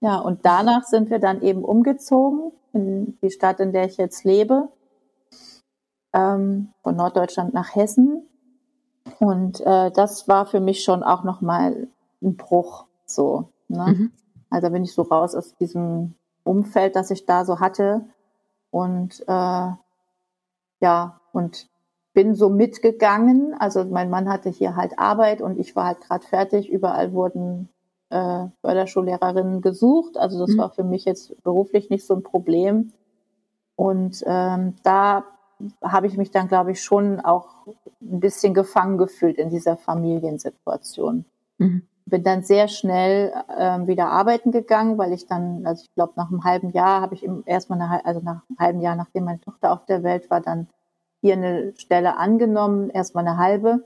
Ja, und danach sind wir dann eben umgezogen in die Stadt, in der ich jetzt lebe, ähm, von Norddeutschland nach Hessen. Und äh, das war für mich schon auch nochmal ein Bruch, so. Ne? Mhm. Also bin ich so raus aus diesem Umfeld, das ich da so hatte. Und äh, ja, und bin so mitgegangen. Also mein Mann hatte hier halt Arbeit und ich war halt gerade fertig. Überall wurden äh, Förderschullehrerinnen gesucht. Also das mhm. war für mich jetzt beruflich nicht so ein Problem. Und ähm, da habe ich mich dann, glaube ich, schon auch ein bisschen gefangen gefühlt in dieser Familiensituation. Mhm. Bin dann sehr schnell ähm, wieder arbeiten gegangen, weil ich dann, also ich glaube, nach einem halben Jahr habe ich erstmal, eine, also nach einem halben Jahr, nachdem meine Tochter auf der Welt war, dann hier eine Stelle angenommen, erstmal eine halbe.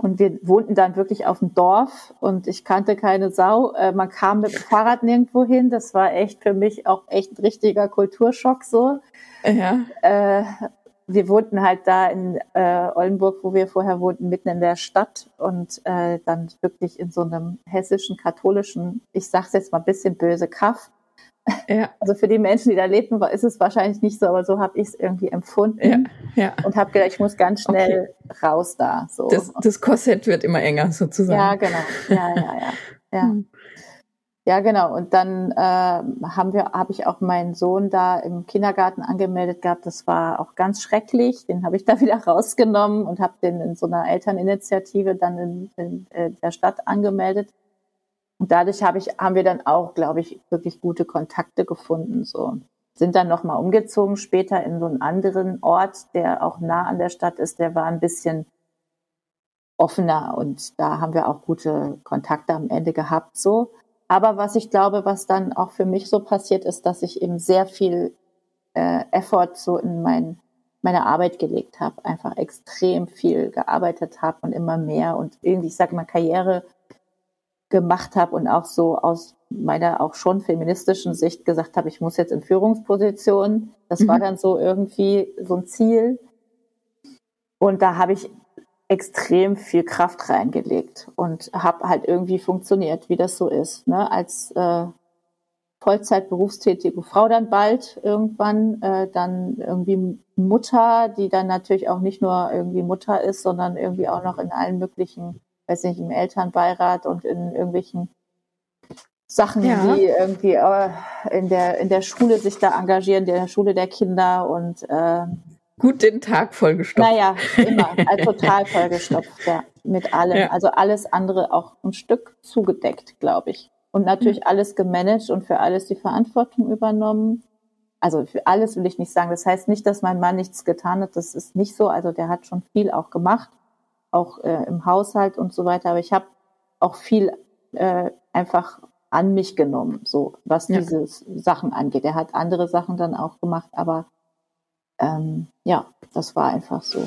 Und wir wohnten dann wirklich auf dem Dorf und ich kannte keine Sau. Äh, man kam mit dem Fahrrad nirgendwo hin. Das war echt für mich auch echt ein richtiger Kulturschock so. Ja. Äh, wir wohnten halt da in äh, Oldenburg, wo wir vorher wohnten, mitten in der Stadt und äh, dann wirklich in so einem hessischen, katholischen, ich sag's jetzt mal ein bisschen böse, Kaff. Ja. Also für die Menschen, die da lebten, ist es wahrscheinlich nicht so, aber so habe ich es irgendwie empfunden ja, ja. und habe gedacht, ich muss ganz schnell okay. raus da. So. Das, das Korsett wird immer enger sozusagen. Ja, genau. Ja, ja, ja. Ja, hm. Ja genau. Und dann äh, haben wir, habe ich auch meinen Sohn da im Kindergarten angemeldet gehabt. Das war auch ganz schrecklich. Den habe ich da wieder rausgenommen und habe den in so einer Elterninitiative dann in, in, in der Stadt angemeldet und dadurch habe ich, haben wir dann auch, glaube ich, wirklich gute Kontakte gefunden. So sind dann nochmal umgezogen später in so einen anderen Ort, der auch nah an der Stadt ist. Der war ein bisschen offener und da haben wir auch gute Kontakte am Ende gehabt. So, aber was ich glaube, was dann auch für mich so passiert ist, dass ich eben sehr viel äh, Effort so in mein, meine Arbeit gelegt habe, einfach extrem viel gearbeitet habe und immer mehr und irgendwie, ich sage mal, Karriere gemacht habe und auch so aus meiner auch schon feministischen Sicht gesagt habe, ich muss jetzt in Führungspositionen. Das mhm. war dann so irgendwie so ein Ziel. Und da habe ich extrem viel Kraft reingelegt und habe halt irgendwie funktioniert, wie das so ist. Ne? Als äh, Vollzeit berufstätige Frau dann bald irgendwann, äh, dann irgendwie Mutter, die dann natürlich auch nicht nur irgendwie Mutter ist, sondern irgendwie auch noch in allen möglichen weiß nicht, im Elternbeirat und in irgendwelchen Sachen, ja. die irgendwie äh, in der in der Schule sich da engagieren, in der Schule der Kinder und äh, gut den Tag vollgestopft. Naja, immer, also total vollgestopft, ja, mit allem. Ja. Also alles andere auch ein Stück zugedeckt, glaube ich. Und natürlich mhm. alles gemanagt und für alles die Verantwortung übernommen. Also für alles will ich nicht sagen. Das heißt nicht, dass mein Mann nichts getan hat. Das ist nicht so. Also der hat schon viel auch gemacht auch äh, im Haushalt und so weiter. Aber ich habe auch viel äh, einfach an mich genommen, so was ja. diese Sachen angeht. Er hat andere Sachen dann auch gemacht, aber ähm, ja, das war einfach so.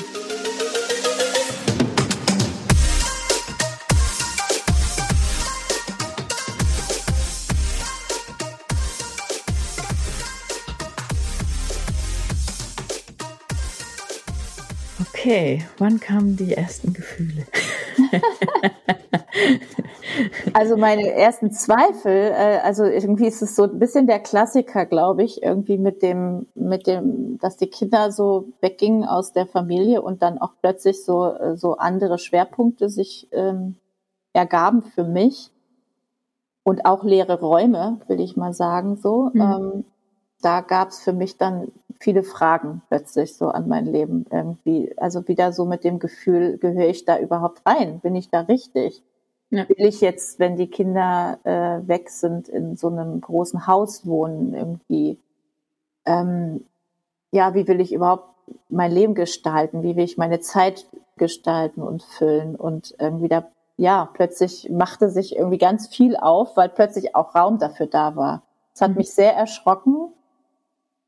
Okay, wann kamen die ersten Gefühle? also meine ersten Zweifel, äh, also irgendwie ist es so ein bisschen der Klassiker, glaube ich, irgendwie mit dem, mit dem, dass die Kinder so weggingen aus der Familie und dann auch plötzlich so, äh, so andere Schwerpunkte sich ähm, ergaben für mich und auch leere Räume, will ich mal sagen, so. Mhm. Ähm, da gab es für mich dann viele Fragen plötzlich so an mein Leben irgendwie. Also wieder so mit dem Gefühl, gehöre ich da überhaupt rein? Bin ich da richtig? Ja. Will ich jetzt, wenn die Kinder äh, weg sind, in so einem großen Haus wohnen irgendwie? Ähm, ja, wie will ich überhaupt mein Leben gestalten? Wie will ich meine Zeit gestalten und füllen? Und irgendwie da, ja, plötzlich machte sich irgendwie ganz viel auf, weil plötzlich auch Raum dafür da war. Es hat mhm. mich sehr erschrocken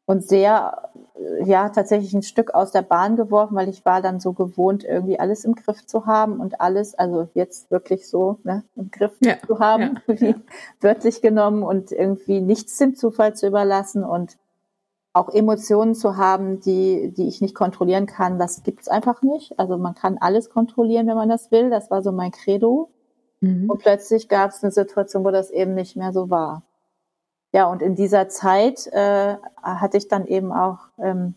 und sehr, äh, ja, tatsächlich ein Stück aus der Bahn geworfen, weil ich war dann so gewohnt, irgendwie alles im Griff zu haben und alles, also jetzt wirklich so ne, im Griff ja, zu haben, ja, wie ja. wörtlich genommen und irgendwie nichts dem Zufall zu überlassen und auch Emotionen zu haben, die, die ich nicht kontrollieren kann, das gibt's einfach nicht. Also man kann alles kontrollieren, wenn man das will. Das war so mein Credo. Mhm. Und plötzlich gab es eine Situation, wo das eben nicht mehr so war. Ja, und in dieser Zeit äh, hatte ich dann eben auch ähm,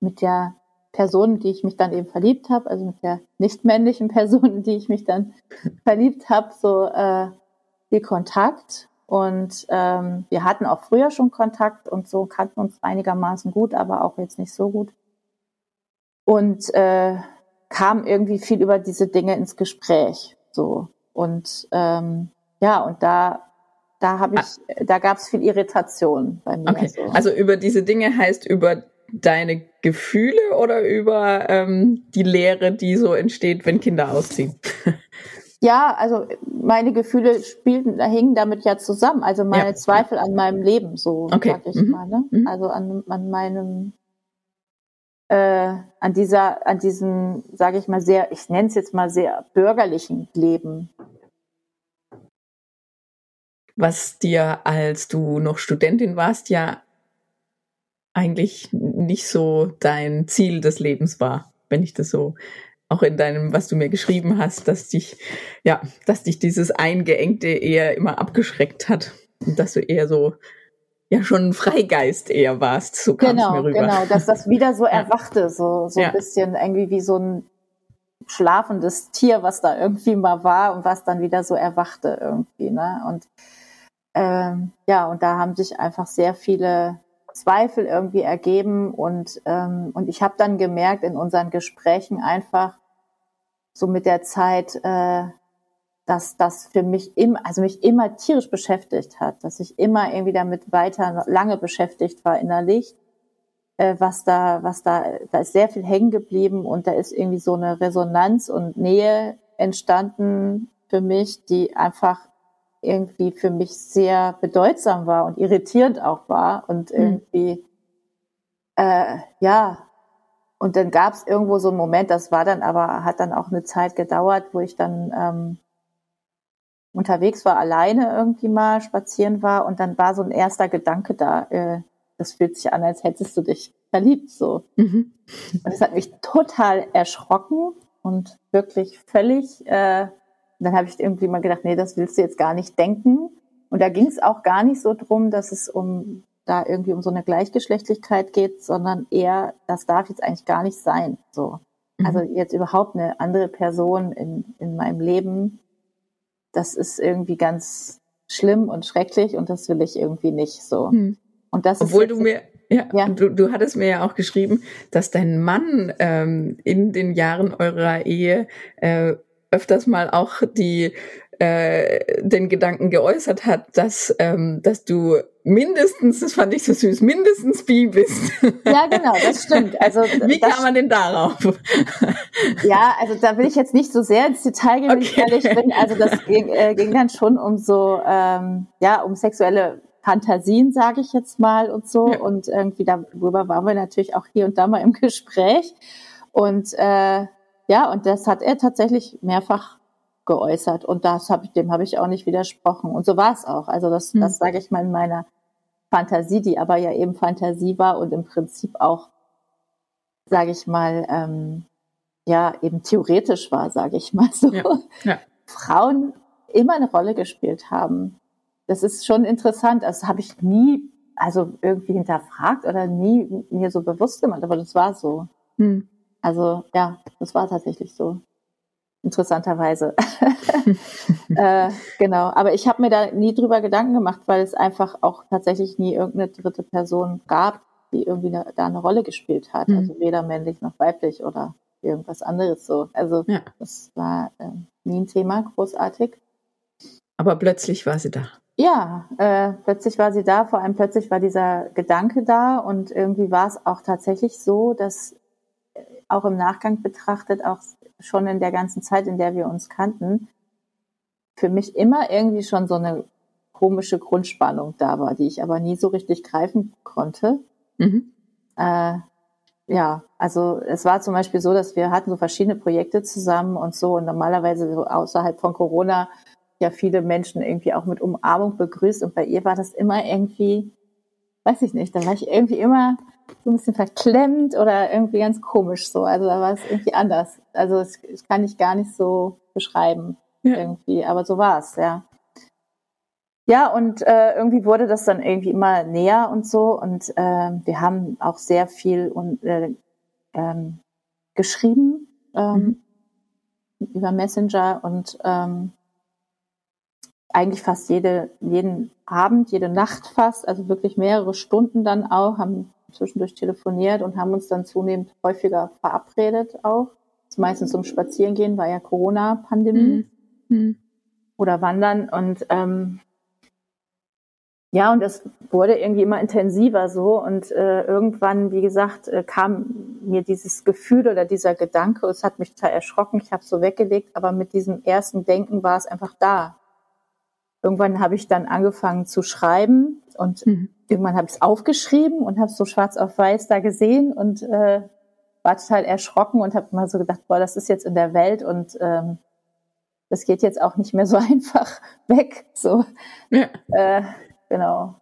mit der Person, die ich mich dann eben verliebt habe, also mit der nicht männlichen Person, die ich mich dann verliebt habe, so äh, viel Kontakt. Und ähm, wir hatten auch früher schon Kontakt und so kannten uns einigermaßen gut, aber auch jetzt nicht so gut. Und äh, kam irgendwie viel über diese Dinge ins Gespräch. So. Und ähm, ja, und da da habe ich, da gab es viel Irritation bei mir. Okay. So. Also über diese Dinge heißt über deine Gefühle oder über ähm, die Lehre, die so entsteht, wenn Kinder ausziehen? Ja, also meine Gefühle spielten, hingen damit ja zusammen. Also meine ja. Zweifel an meinem Leben, so okay. sag ich mhm. mal. Ne? Mhm. Also an, an meinem, äh, an dieser, an diesem, sage ich mal, sehr, ich nenne es jetzt mal sehr bürgerlichen Leben was dir, als du noch Studentin warst, ja eigentlich nicht so dein Ziel des Lebens war, wenn ich das so auch in deinem, was du mir geschrieben hast, dass dich, ja, dass dich dieses Eingeengte eher immer abgeschreckt hat und dass du eher so, ja, schon ein Freigeist eher warst, so kam genau, mir rüber. Genau, dass das wieder so erwachte, so, so ja. ein bisschen irgendwie wie so ein schlafendes Tier, was da irgendwie mal war und was dann wieder so erwachte irgendwie, ne, und ähm, ja, und da haben sich einfach sehr viele Zweifel irgendwie ergeben und, ähm, und ich habe dann gemerkt in unseren Gesprächen einfach so mit der Zeit, äh, dass das für mich immer, also mich immer tierisch beschäftigt hat, dass ich immer irgendwie damit weiter lange beschäftigt war innerlich, äh, was da, was da, da ist sehr viel hängen geblieben und da ist irgendwie so eine Resonanz und Nähe entstanden für mich, die einfach irgendwie für mich sehr bedeutsam war und irritierend auch war und hm. irgendwie äh, ja und dann gab es irgendwo so einen Moment, das war dann aber hat dann auch eine Zeit gedauert, wo ich dann ähm, unterwegs war, alleine irgendwie mal spazieren war und dann war so ein erster Gedanke da. Äh, das fühlt sich an, als hättest du dich verliebt so. Mhm. Und das hat mich total erschrocken und wirklich völlig äh, dann habe ich irgendwie mal gedacht, nee, das willst du jetzt gar nicht denken. Und da ging es auch gar nicht so drum, dass es um da irgendwie um so eine Gleichgeschlechtlichkeit geht, sondern eher, das darf jetzt eigentlich gar nicht sein. So. Mhm. Also jetzt überhaupt eine andere Person in, in meinem Leben, das ist irgendwie ganz schlimm und schrecklich und das will ich irgendwie nicht so. Mhm. Und das Obwohl du mir ja, ja. Du, du hattest mir ja auch geschrieben, dass dein Mann ähm, in den Jahren eurer Ehe äh, öfters mal auch die äh, den Gedanken geäußert hat, dass ähm, dass du mindestens, das fand ich so süß, mindestens bi bist. Ja, genau, das stimmt. Also wie kam man denn darauf? Ja, also da will ich jetzt nicht so sehr ins Detail gehen, okay. ehrlich bin. Also das ging, äh, ging dann schon um so ähm, ja um sexuelle Fantasien, sage ich jetzt mal und so. Ja. Und irgendwie darüber waren wir natürlich auch hier und da mal im Gespräch. Und äh, ja, und das hat er tatsächlich mehrfach geäußert und das hab ich, dem habe ich auch nicht widersprochen. Und so war es auch. Also das, mhm. das sage ich mal in meiner Fantasie, die aber ja eben Fantasie war und im Prinzip auch, sage ich mal, ähm, ja, eben theoretisch war, sage ich mal so. Ja. Ja. Frauen immer eine Rolle gespielt haben. Das ist schon interessant. Das habe ich nie, also irgendwie hinterfragt oder nie mir so bewusst gemacht, aber das war so. Hm. Also ja, das war tatsächlich so. Interessanterweise. äh, genau. Aber ich habe mir da nie drüber Gedanken gemacht, weil es einfach auch tatsächlich nie irgendeine dritte Person gab, die irgendwie eine, da eine Rolle gespielt hat. Mhm. Also weder männlich noch weiblich oder irgendwas anderes so. Also ja. das war äh, nie ein Thema, großartig. Aber plötzlich war sie da. Ja, äh, plötzlich war sie da, vor allem plötzlich war dieser Gedanke da und irgendwie war es auch tatsächlich so, dass auch im Nachgang betrachtet, auch schon in der ganzen Zeit, in der wir uns kannten, für mich immer irgendwie schon so eine komische Grundspannung da war, die ich aber nie so richtig greifen konnte. Mhm. Äh, ja, also es war zum Beispiel so, dass wir hatten so verschiedene Projekte zusammen und so und normalerweise so außerhalb von Corona ja viele Menschen irgendwie auch mit Umarmung begrüßt und bei ihr war das immer irgendwie weiß ich nicht, da war ich irgendwie immer so ein bisschen verklemmt oder irgendwie ganz komisch so. Also da war es irgendwie anders. Also das, das kann ich gar nicht so beschreiben ja. irgendwie, aber so war es, ja. Ja, und äh, irgendwie wurde das dann irgendwie immer näher und so. Und äh, wir haben auch sehr viel und, äh, ähm, geschrieben ähm, mhm. über Messenger und ähm, eigentlich fast jede, jeden Abend, jede Nacht fast, also wirklich mehrere Stunden dann auch, haben zwischendurch telefoniert und haben uns dann zunehmend häufiger verabredet auch. Meistens zum Spazierengehen, war ja Corona-Pandemie. Mhm. Mhm. Oder Wandern und ähm, ja, und das wurde irgendwie immer intensiver so. Und äh, irgendwann, wie gesagt, äh, kam mir dieses Gefühl oder dieser Gedanke, es hat mich total erschrocken, ich habe es so weggelegt, aber mit diesem ersten Denken war es einfach da. Irgendwann habe ich dann angefangen zu schreiben und mhm. irgendwann habe ich es aufgeschrieben und habe es so schwarz auf weiß da gesehen und äh, war total erschrocken und habe mal so gedacht, boah, das ist jetzt in der Welt und ähm, das geht jetzt auch nicht mehr so einfach weg. So. Ja. Äh, genau.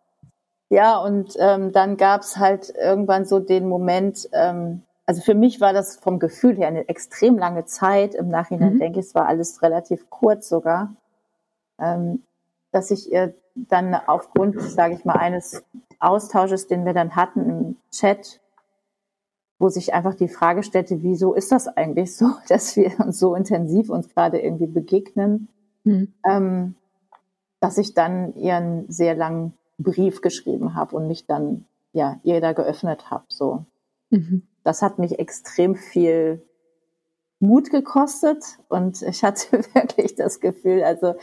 Ja, und ähm, dann gab's halt irgendwann so den Moment, ähm, also für mich war das vom Gefühl her eine extrem lange Zeit. Im Nachhinein mhm. denke ich, es war alles relativ kurz sogar, ähm, dass ich ihr dann aufgrund, sage ich mal, eines Austausches, den wir dann hatten im Chat, wo sich einfach die Frage stellte, wieso ist das eigentlich so, dass wir uns so intensiv uns gerade irgendwie begegnen, mhm. ähm, dass ich dann ihren sehr langen Brief geschrieben habe und mich dann ja ihr da geöffnet habe. So, mhm. das hat mich extrem viel Mut gekostet und ich hatte wirklich das Gefühl, also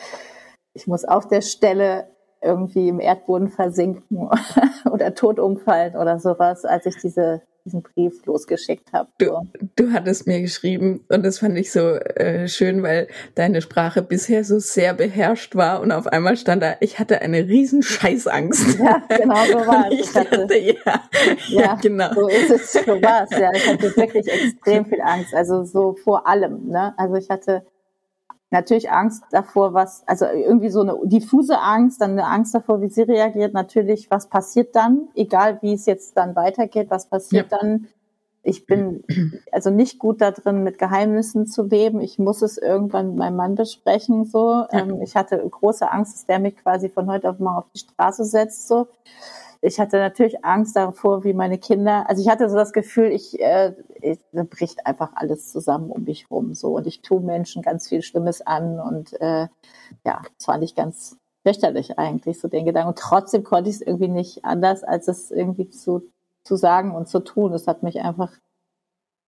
ich muss auf der Stelle irgendwie im Erdboden versinken oder tot umfallen oder sowas, als ich diese diesen Brief losgeschickt habe. So. Du, du hattest mir geschrieben und das fand ich so äh, schön, weil deine Sprache bisher so sehr beherrscht war und auf einmal stand da, ich hatte eine riesen Scheißangst. Ja, genau so war es. Ich, ich hatte, dachte, ja, ja, ja, genau. So ist es, so war es, ja. Ich hatte wirklich extrem viel Angst, also so vor allem, ne? Also ich hatte natürlich Angst davor, was, also irgendwie so eine diffuse Angst, dann eine Angst davor, wie sie reagiert, natürlich, was passiert dann, egal wie es jetzt dann weitergeht, was passiert ja. dann. Ich bin also nicht gut da drin, mit Geheimnissen zu leben. Ich muss es irgendwann mit meinem Mann besprechen, so. Ja. Ähm, ich hatte große Angst, dass der mich quasi von heute auf morgen auf die Straße setzt, so ich hatte natürlich Angst davor, wie meine Kinder, also ich hatte so das Gefühl, ich, äh, ich bricht einfach alles zusammen um mich rum so und ich tue Menschen ganz viel Schlimmes an und äh, ja, das fand ich ganz fürchterlich eigentlich, so den Gedanken. Und trotzdem konnte ich es irgendwie nicht anders, als es irgendwie zu, zu sagen und zu tun. Es hat mich einfach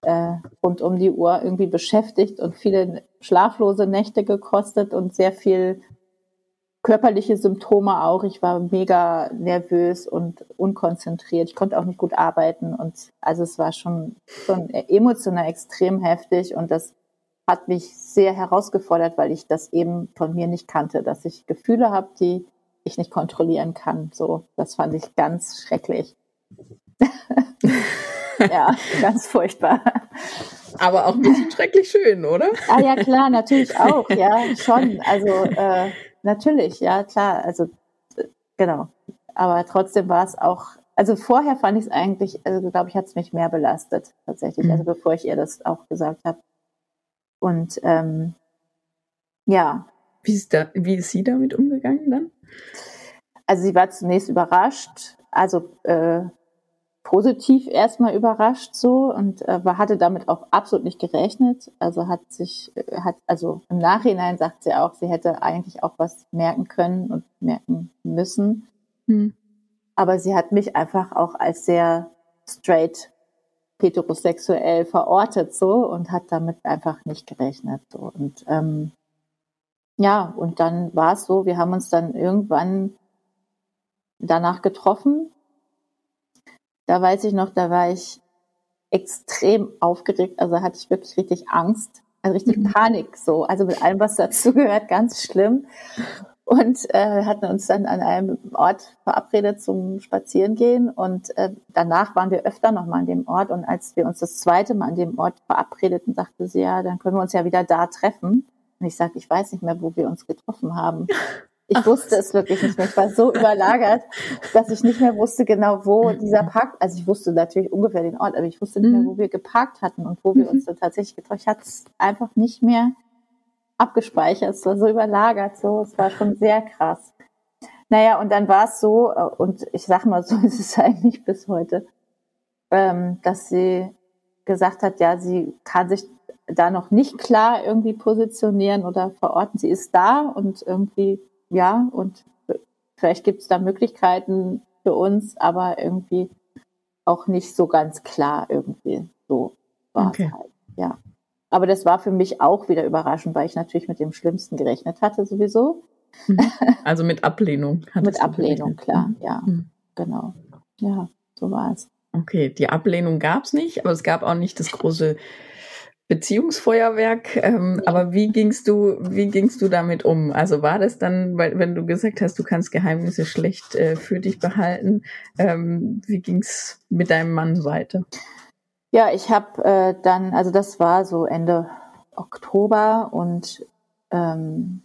äh, rund um die Uhr irgendwie beschäftigt und viele schlaflose Nächte gekostet und sehr viel körperliche Symptome auch. Ich war mega nervös und unkonzentriert. Ich konnte auch nicht gut arbeiten und also es war schon, schon emotional extrem heftig und das hat mich sehr herausgefordert, weil ich das eben von mir nicht kannte, dass ich Gefühle habe, die ich nicht kontrollieren kann. So, das fand ich ganz schrecklich. ja, ganz furchtbar. Aber auch ein bisschen schrecklich schön, oder? Ah ja, klar, natürlich auch, ja, schon. Also äh, Natürlich, ja, klar. Also genau. Aber trotzdem war es auch, also vorher fand ich es eigentlich, also glaube ich, hat es mich mehr belastet tatsächlich, also mhm. also bevor ich ihr das auch gesagt habe. Und ähm, ja. Wie ist, da, wie ist sie damit umgegangen dann? Also sie war zunächst überrascht, also äh, positiv erstmal überrascht so und äh, hatte damit auch absolut nicht gerechnet. Also hat sich, äh, hat, also im Nachhinein sagt sie auch, sie hätte eigentlich auch was merken können und merken müssen. Hm. Aber sie hat mich einfach auch als sehr straight heterosexuell verortet so und hat damit einfach nicht gerechnet. So. Und ähm, ja, und dann war es so, wir haben uns dann irgendwann danach getroffen da weiß ich noch, da war ich extrem aufgeregt, also hatte ich wirklich richtig Angst, also richtig mhm. Panik so, also mit allem, was dazugehört, ganz schlimm. Und äh, hatten uns dann an einem Ort verabredet zum Spazierengehen und äh, danach waren wir öfter noch mal an dem Ort und als wir uns das zweite Mal an dem Ort verabredeten, sagte sie, ja, dann können wir uns ja wieder da treffen. Und ich sagte, ich weiß nicht mehr, wo wir uns getroffen haben. Ich Ach. wusste es wirklich nicht mehr. Ich war so überlagert, dass ich nicht mehr wusste genau, wo dieser Park, also ich wusste natürlich ungefähr den Ort, aber ich wusste nicht mehr, mhm. wo wir geparkt hatten und wo wir uns dann tatsächlich getroffen. Ich hatte es einfach nicht mehr abgespeichert. Es war so überlagert, so. Es war schon sehr krass. Naja, und dann war es so, äh, und ich sag mal, so ist es eigentlich bis heute, ähm, dass sie gesagt hat, ja, sie kann sich da noch nicht klar irgendwie positionieren oder verorten. Sie ist da und irgendwie, ja, und vielleicht gibt es da Möglichkeiten für uns, aber irgendwie auch nicht so ganz klar irgendwie. So war okay. es halt, ja. Aber das war für mich auch wieder überraschend, weil ich natürlich mit dem Schlimmsten gerechnet hatte sowieso. Mhm. Also mit Ablehnung. mit Ablehnung, klar, ja. Mhm. Genau. Ja, so war es. Okay, die Ablehnung gab es nicht, aber es gab auch nicht das große Beziehungsfeuerwerk. Ähm, aber wie gingst du, wie gingst du damit um? Also war das dann, weil, wenn du gesagt hast, du kannst Geheimnisse schlecht äh, für dich behalten, ähm, wie ging's mit deinem Mann weiter? Ja, ich habe äh, dann, also das war so Ende Oktober und ähm,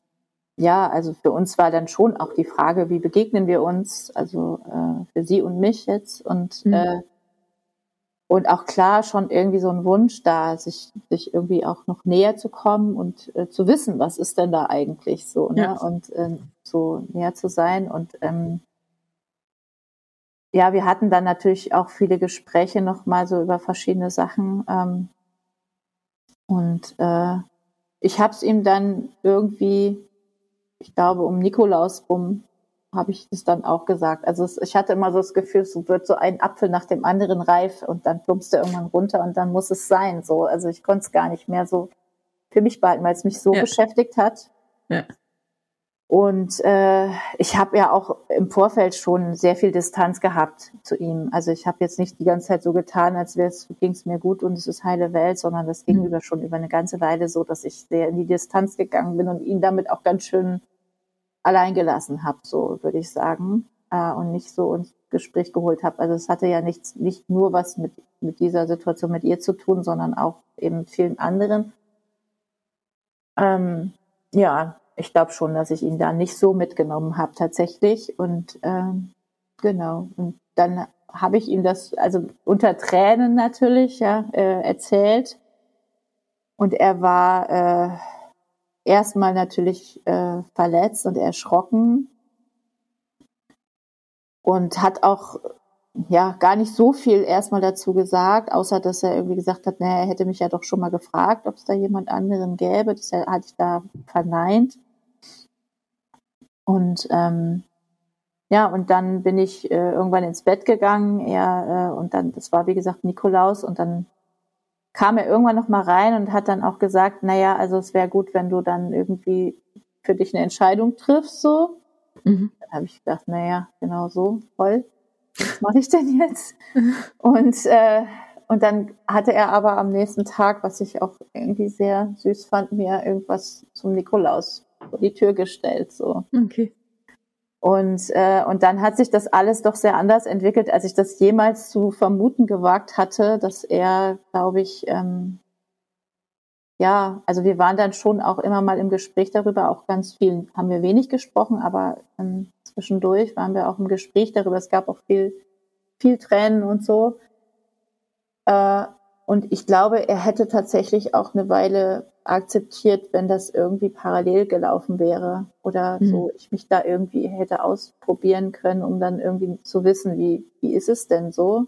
ja, also für uns war dann schon auch die Frage, wie begegnen wir uns, also äh, für sie und mich jetzt und mhm. Und auch klar schon irgendwie so ein Wunsch da, sich, sich irgendwie auch noch näher zu kommen und äh, zu wissen, was ist denn da eigentlich so, ne? Ja. Und äh, so näher zu sein. Und ähm, ja, wir hatten dann natürlich auch viele Gespräche nochmal so über verschiedene Sachen. Ähm, und äh, ich habe es ihm dann irgendwie, ich glaube, um Nikolaus rum habe ich das dann auch gesagt. Also es, ich hatte immer so das Gefühl, es wird so ein Apfel nach dem anderen reif und dann plumpst er irgendwann runter und dann muss es sein. So, also ich konnte es gar nicht mehr so für mich behalten, weil es mich so ja. beschäftigt hat. Ja. Und äh, ich habe ja auch im Vorfeld schon sehr viel Distanz gehabt zu ihm. Also ich habe jetzt nicht die ganze Zeit so getan, als ging es mir gut und es ist heile Welt, sondern das ging mhm. über schon über eine ganze Weile so, dass ich sehr in die Distanz gegangen bin und ihn damit auch ganz schön allein gelassen habe, so würde ich sagen, äh, und nicht so ins Gespräch geholt habe. Also es hatte ja nichts, nicht nur was mit, mit dieser Situation mit ihr zu tun, sondern auch eben vielen anderen. Ähm, ja, ich glaube schon, dass ich ihn da nicht so mitgenommen habe tatsächlich. Und ähm, genau, und dann habe ich ihm das, also unter Tränen natürlich, ja, äh, erzählt. Und er war äh, erstmal natürlich äh, verletzt und erschrocken und hat auch ja gar nicht so viel erstmal dazu gesagt, außer dass er irgendwie gesagt hat, naja, er hätte mich ja doch schon mal gefragt, ob es da jemand anderen gäbe. Das hatte ich da verneint. Und ähm, ja, und dann bin ich äh, irgendwann ins Bett gegangen, er, äh, und dann, das war wie gesagt Nikolaus, und dann kam er irgendwann noch mal rein und hat dann auch gesagt, naja, also es wäre gut, wenn du dann irgendwie für dich eine Entscheidung triffst, so. Mhm. Dann habe ich gedacht, naja, genau so, voll. Was mache ich denn jetzt? und, äh, und dann hatte er aber am nächsten Tag, was ich auch irgendwie sehr süß fand, mir irgendwas zum Nikolaus vor die Tür gestellt, so. Okay. Und, äh, und dann hat sich das alles doch sehr anders entwickelt, als ich das jemals zu vermuten gewagt hatte, dass er, glaube ich, ähm, ja, also wir waren dann schon auch immer mal im Gespräch darüber, auch ganz viel haben wir wenig gesprochen, aber ähm, zwischendurch waren wir auch im Gespräch darüber. Es gab auch viel, viel Tränen und so. Äh, und ich glaube, er hätte tatsächlich auch eine Weile akzeptiert, wenn das irgendwie parallel gelaufen wäre oder mhm. so ich mich da irgendwie hätte ausprobieren können, um dann irgendwie zu wissen, wie, wie ist es denn so?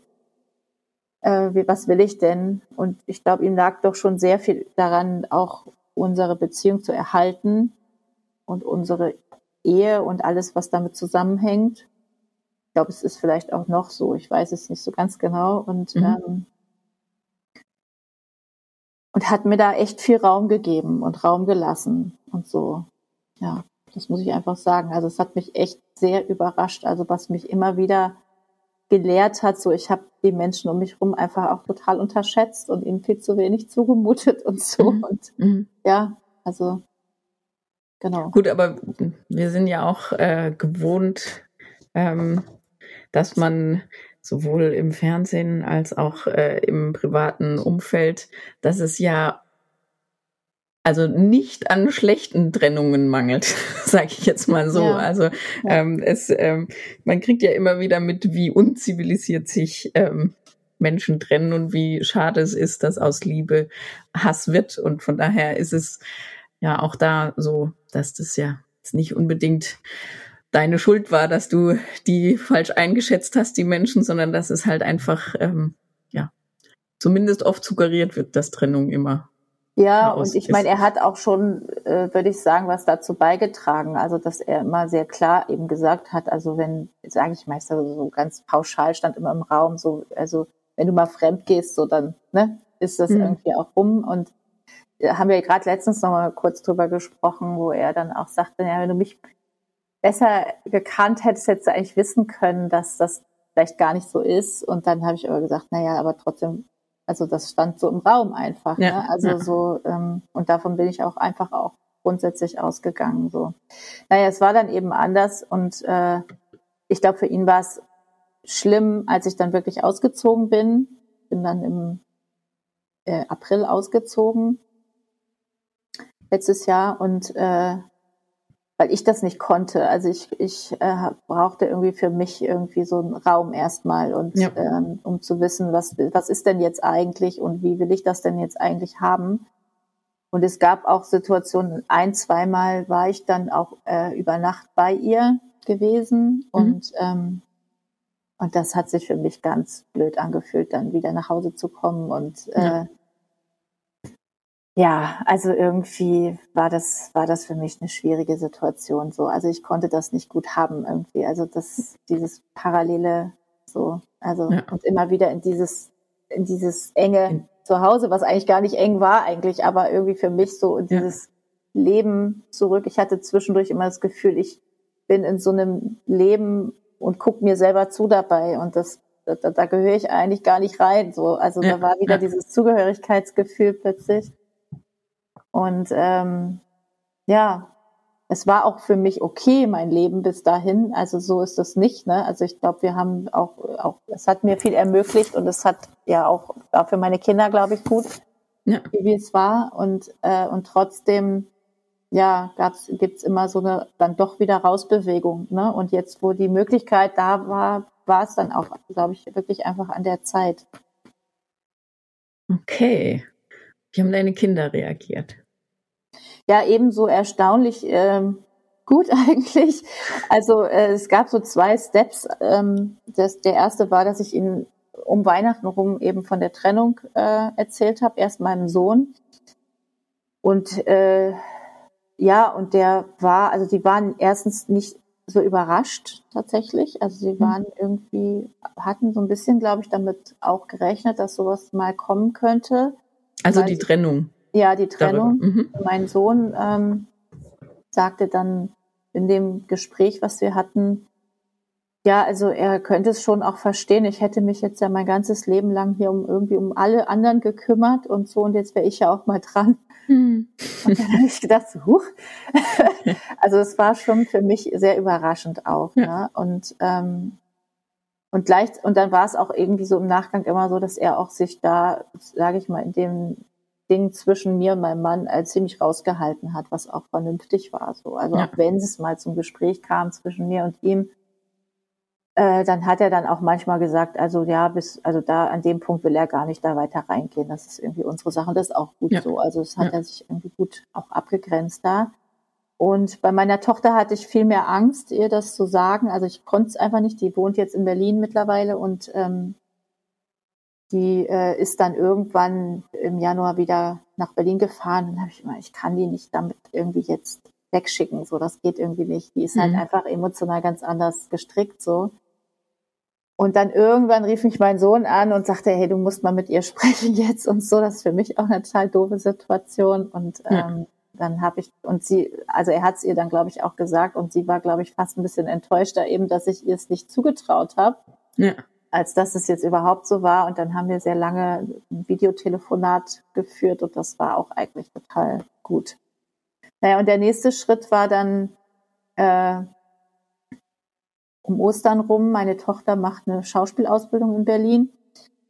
Äh, wie, was will ich denn? Und ich glaube, ihm lag doch schon sehr viel daran, auch unsere Beziehung zu erhalten und unsere Ehe und alles, was damit zusammenhängt. Ich glaube, es ist vielleicht auch noch so. Ich weiß es nicht so ganz genau. Und mhm. ähm, und hat mir da echt viel Raum gegeben und Raum gelassen und so. Ja, das muss ich einfach sagen. Also es hat mich echt sehr überrascht. Also was mich immer wieder gelehrt hat, so ich habe die Menschen um mich herum einfach auch total unterschätzt und ihnen viel zu wenig zugemutet und so. Mhm. Und mhm. ja, also genau. Gut, aber wir sind ja auch äh, gewohnt, ähm, dass man sowohl im Fernsehen als auch äh, im privaten Umfeld, dass es ja also nicht an schlechten Trennungen mangelt, sage ich jetzt mal so. Ja. Also ähm, es, ähm, man kriegt ja immer wieder mit, wie unzivilisiert sich ähm, Menschen trennen und wie schade es ist, dass aus Liebe Hass wird. Und von daher ist es ja auch da so, dass das ja nicht unbedingt deine Schuld war, dass du die falsch eingeschätzt hast, die Menschen, sondern dass es halt einfach, ähm, ja, zumindest oft suggeriert wird, dass Trennung immer ja, und ich meine, er hat auch schon, äh, würde ich sagen, was dazu beigetragen. Also, dass er immer sehr klar eben gesagt hat, also wenn, sage ich meistens so ganz pauschal stand immer im Raum, so, also wenn du mal fremd gehst, so dann, ne, ist das mhm. irgendwie auch rum. Und äh, haben wir gerade letztens noch mal kurz drüber gesprochen, wo er dann auch sagte, ja, wenn du mich besser gekannt hättest, hättest du eigentlich wissen können, dass das vielleicht gar nicht so ist. Und dann habe ich aber gesagt, na ja, aber trotzdem also das stand so im Raum einfach. Ja, ne? Also ja. so, ähm, und davon bin ich auch einfach auch grundsätzlich ausgegangen. So. Naja, es war dann eben anders und äh, ich glaube, für ihn war es schlimm, als ich dann wirklich ausgezogen bin. Bin dann im äh, April ausgezogen letztes Jahr und äh, weil ich das nicht konnte. Also ich, ich äh, brauchte irgendwie für mich irgendwie so einen Raum erstmal und ja. ähm, um zu wissen, was, was ist denn jetzt eigentlich und wie will ich das denn jetzt eigentlich haben. Und es gab auch Situationen, ein, zweimal war ich dann auch äh, über Nacht bei ihr gewesen mhm. und ähm, und das hat sich für mich ganz blöd angefühlt, dann wieder nach Hause zu kommen und äh, ja ja, also irgendwie war das, war das für mich eine schwierige Situation so. Also ich konnte das nicht gut haben irgendwie. Also das, dieses parallele so, also ja. und immer wieder in dieses, in dieses enge Zuhause, was eigentlich gar nicht eng war eigentlich, aber irgendwie für mich so in dieses ja. Leben zurück. Ich hatte zwischendurch immer das Gefühl, ich bin in so einem Leben und guck mir selber zu dabei und das da, da gehöre ich eigentlich gar nicht rein. So, also ja, da war wieder ja. dieses Zugehörigkeitsgefühl plötzlich. Und ähm, ja, es war auch für mich okay, mein Leben bis dahin. Also so ist das nicht. Ne? Also ich glaube, wir haben auch, auch, es hat mir viel ermöglicht und es hat ja auch, auch für meine Kinder, glaube ich, gut, ja. wie es war. Und, äh, und trotzdem, ja, gab's, gibt's immer so eine dann doch wieder Rausbewegung. Ne? Und jetzt, wo die Möglichkeit da war, war es dann auch, glaube ich, wirklich einfach an der Zeit. Okay. Wie haben deine Kinder reagiert? Ja, ebenso erstaunlich ähm, gut eigentlich. Also äh, es gab so zwei Steps. Ähm, das, der erste war, dass ich ihnen um Weihnachten rum eben von der Trennung äh, erzählt habe, erst meinem Sohn. Und äh, ja, und der war, also die waren erstens nicht so überrascht tatsächlich. Also sie mhm. waren irgendwie, hatten so ein bisschen, glaube ich, damit auch gerechnet, dass sowas mal kommen könnte. Also die Trennung. Ja, die Trennung. Mhm. Mein Sohn ähm, sagte dann in dem Gespräch, was wir hatten, ja, also er könnte es schon auch verstehen. Ich hätte mich jetzt ja mein ganzes Leben lang hier um irgendwie um alle anderen gekümmert und so und jetzt wäre ich ja auch mal dran. Mhm. Und dann habe ich gedacht, so, huch. also es war schon für mich sehr überraschend auch. Ja. Ne? Und ähm, und gleich, und dann war es auch irgendwie so im Nachgang immer so, dass er auch sich da, sage ich mal, in dem Ding zwischen mir und meinem Mann äh, ziemlich rausgehalten hat, was auch vernünftig war. So. Also ja. auch wenn es mal zum Gespräch kam zwischen mir und ihm, äh, dann hat er dann auch manchmal gesagt, also ja, bis, also da an dem Punkt will er gar nicht da weiter reingehen. Das ist irgendwie unsere Sache und das ist auch gut ja. so. Also es hat ja. er sich irgendwie gut auch abgegrenzt da. Und bei meiner Tochter hatte ich viel mehr Angst, ihr das zu sagen. Also ich konnte es einfach nicht. Die wohnt jetzt in Berlin mittlerweile und ähm, die äh, ist dann irgendwann im Januar wieder nach Berlin gefahren. Und habe ich immer, ich kann die nicht damit irgendwie jetzt wegschicken. So, das geht irgendwie nicht. Die ist halt mhm. einfach emotional ganz anders gestrickt so. Und dann irgendwann rief mich mein Sohn an und sagte, hey, du musst mal mit ihr sprechen jetzt und so. Das ist für mich auch eine total doofe Situation. Und ähm, ja dann habe ich, und sie, also er hat es ihr dann, glaube ich, auch gesagt und sie war, glaube ich, fast ein bisschen enttäuschter eben, dass ich ihr es nicht zugetraut habe. Ja. Als dass es jetzt überhaupt so war. Und dann haben wir sehr lange ein Videotelefonat geführt und das war auch eigentlich total gut. Naja, und der nächste Schritt war dann äh, um Ostern rum. Meine Tochter macht eine Schauspielausbildung in Berlin.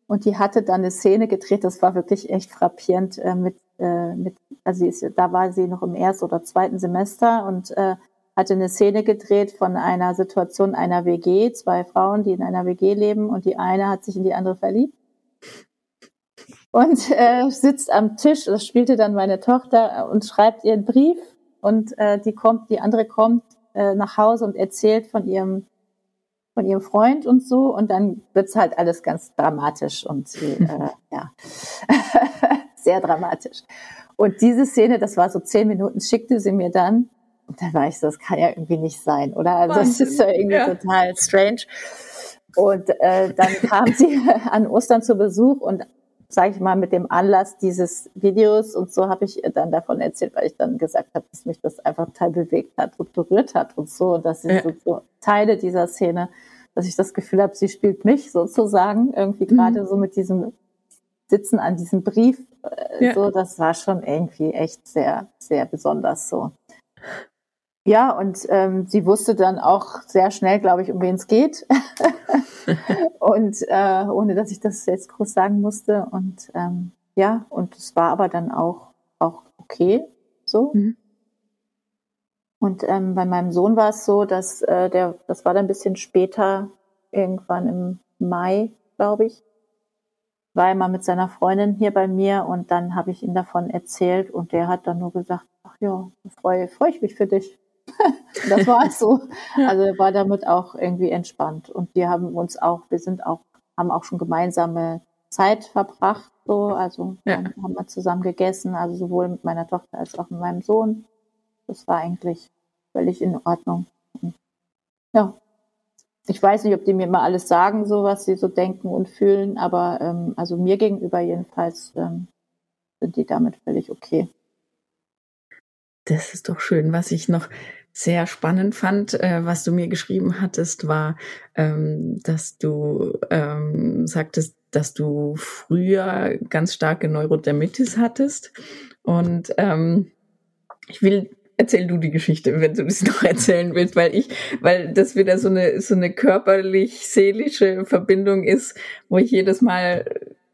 Und die hatte dann eine Szene gedreht, das war wirklich echt frappierend äh, mit, äh, mit, also ist, da war sie noch im ersten oder zweiten Semester und äh, hatte eine Szene gedreht von einer Situation einer WG, zwei Frauen, die in einer WG leben und die eine hat sich in die andere verliebt und äh, sitzt am Tisch, das spielte dann meine Tochter und schreibt ihren Brief und äh, die kommt, die andere kommt äh, nach Hause und erzählt von ihrem von ihrem Freund und so und dann wird's halt alles ganz dramatisch und sie, äh, ja sehr dramatisch. Und diese Szene, das war so zehn Minuten, schickte sie mir dann und da war ich so, das kann ja irgendwie nicht sein, oder? Also Wahnsinn. das ist ja irgendwie ja. total strange. Und äh, dann kam sie an Ostern zu Besuch und sage ich mal, mit dem Anlass dieses Videos und so habe ich dann davon erzählt, weil ich dann gesagt habe, dass mich das einfach total bewegt hat und berührt hat und so. Und dass ich ja. so, so Teile dieser Szene, dass ich das Gefühl habe, sie spielt mich sozusagen irgendwie mhm. gerade so mit diesem Sitzen an diesem Brief. Äh, ja. So, das war schon irgendwie echt sehr, sehr besonders so. Ja, und ähm, sie wusste dann auch sehr schnell, glaube ich, um wen es geht. und äh, ohne dass ich das jetzt groß sagen musste. Und ähm, ja, und es war aber dann auch, auch okay so. Mhm. Und ähm, bei meinem Sohn war es so, dass äh, der, das war dann ein bisschen später, irgendwann im Mai, glaube ich, war er mal mit seiner Freundin hier bei mir und dann habe ich ihm davon erzählt und der hat dann nur gesagt, ach ja, freue freu ich mich für dich das war so. Also er war damit auch irgendwie entspannt. Und wir haben uns auch, wir sind auch, haben auch schon gemeinsame Zeit verbracht, so, also ja. haben wir zusammen gegessen, also sowohl mit meiner Tochter als auch mit meinem Sohn. Das war eigentlich völlig in Ordnung. Ja. Ich weiß nicht, ob die mir immer alles sagen, so was sie so denken und fühlen, aber ähm, also mir gegenüber jedenfalls ähm, sind die damit völlig okay. Das ist doch schön. Was ich noch sehr spannend fand, äh, was du mir geschrieben hattest, war, ähm, dass du ähm, sagtest, dass du früher ganz starke Neurodermitis hattest. Und ähm, ich will erzähl du die Geschichte, wenn du das noch erzählen willst, weil ich, weil das wieder so eine so eine körperlich-seelische Verbindung ist, wo ich jedes Mal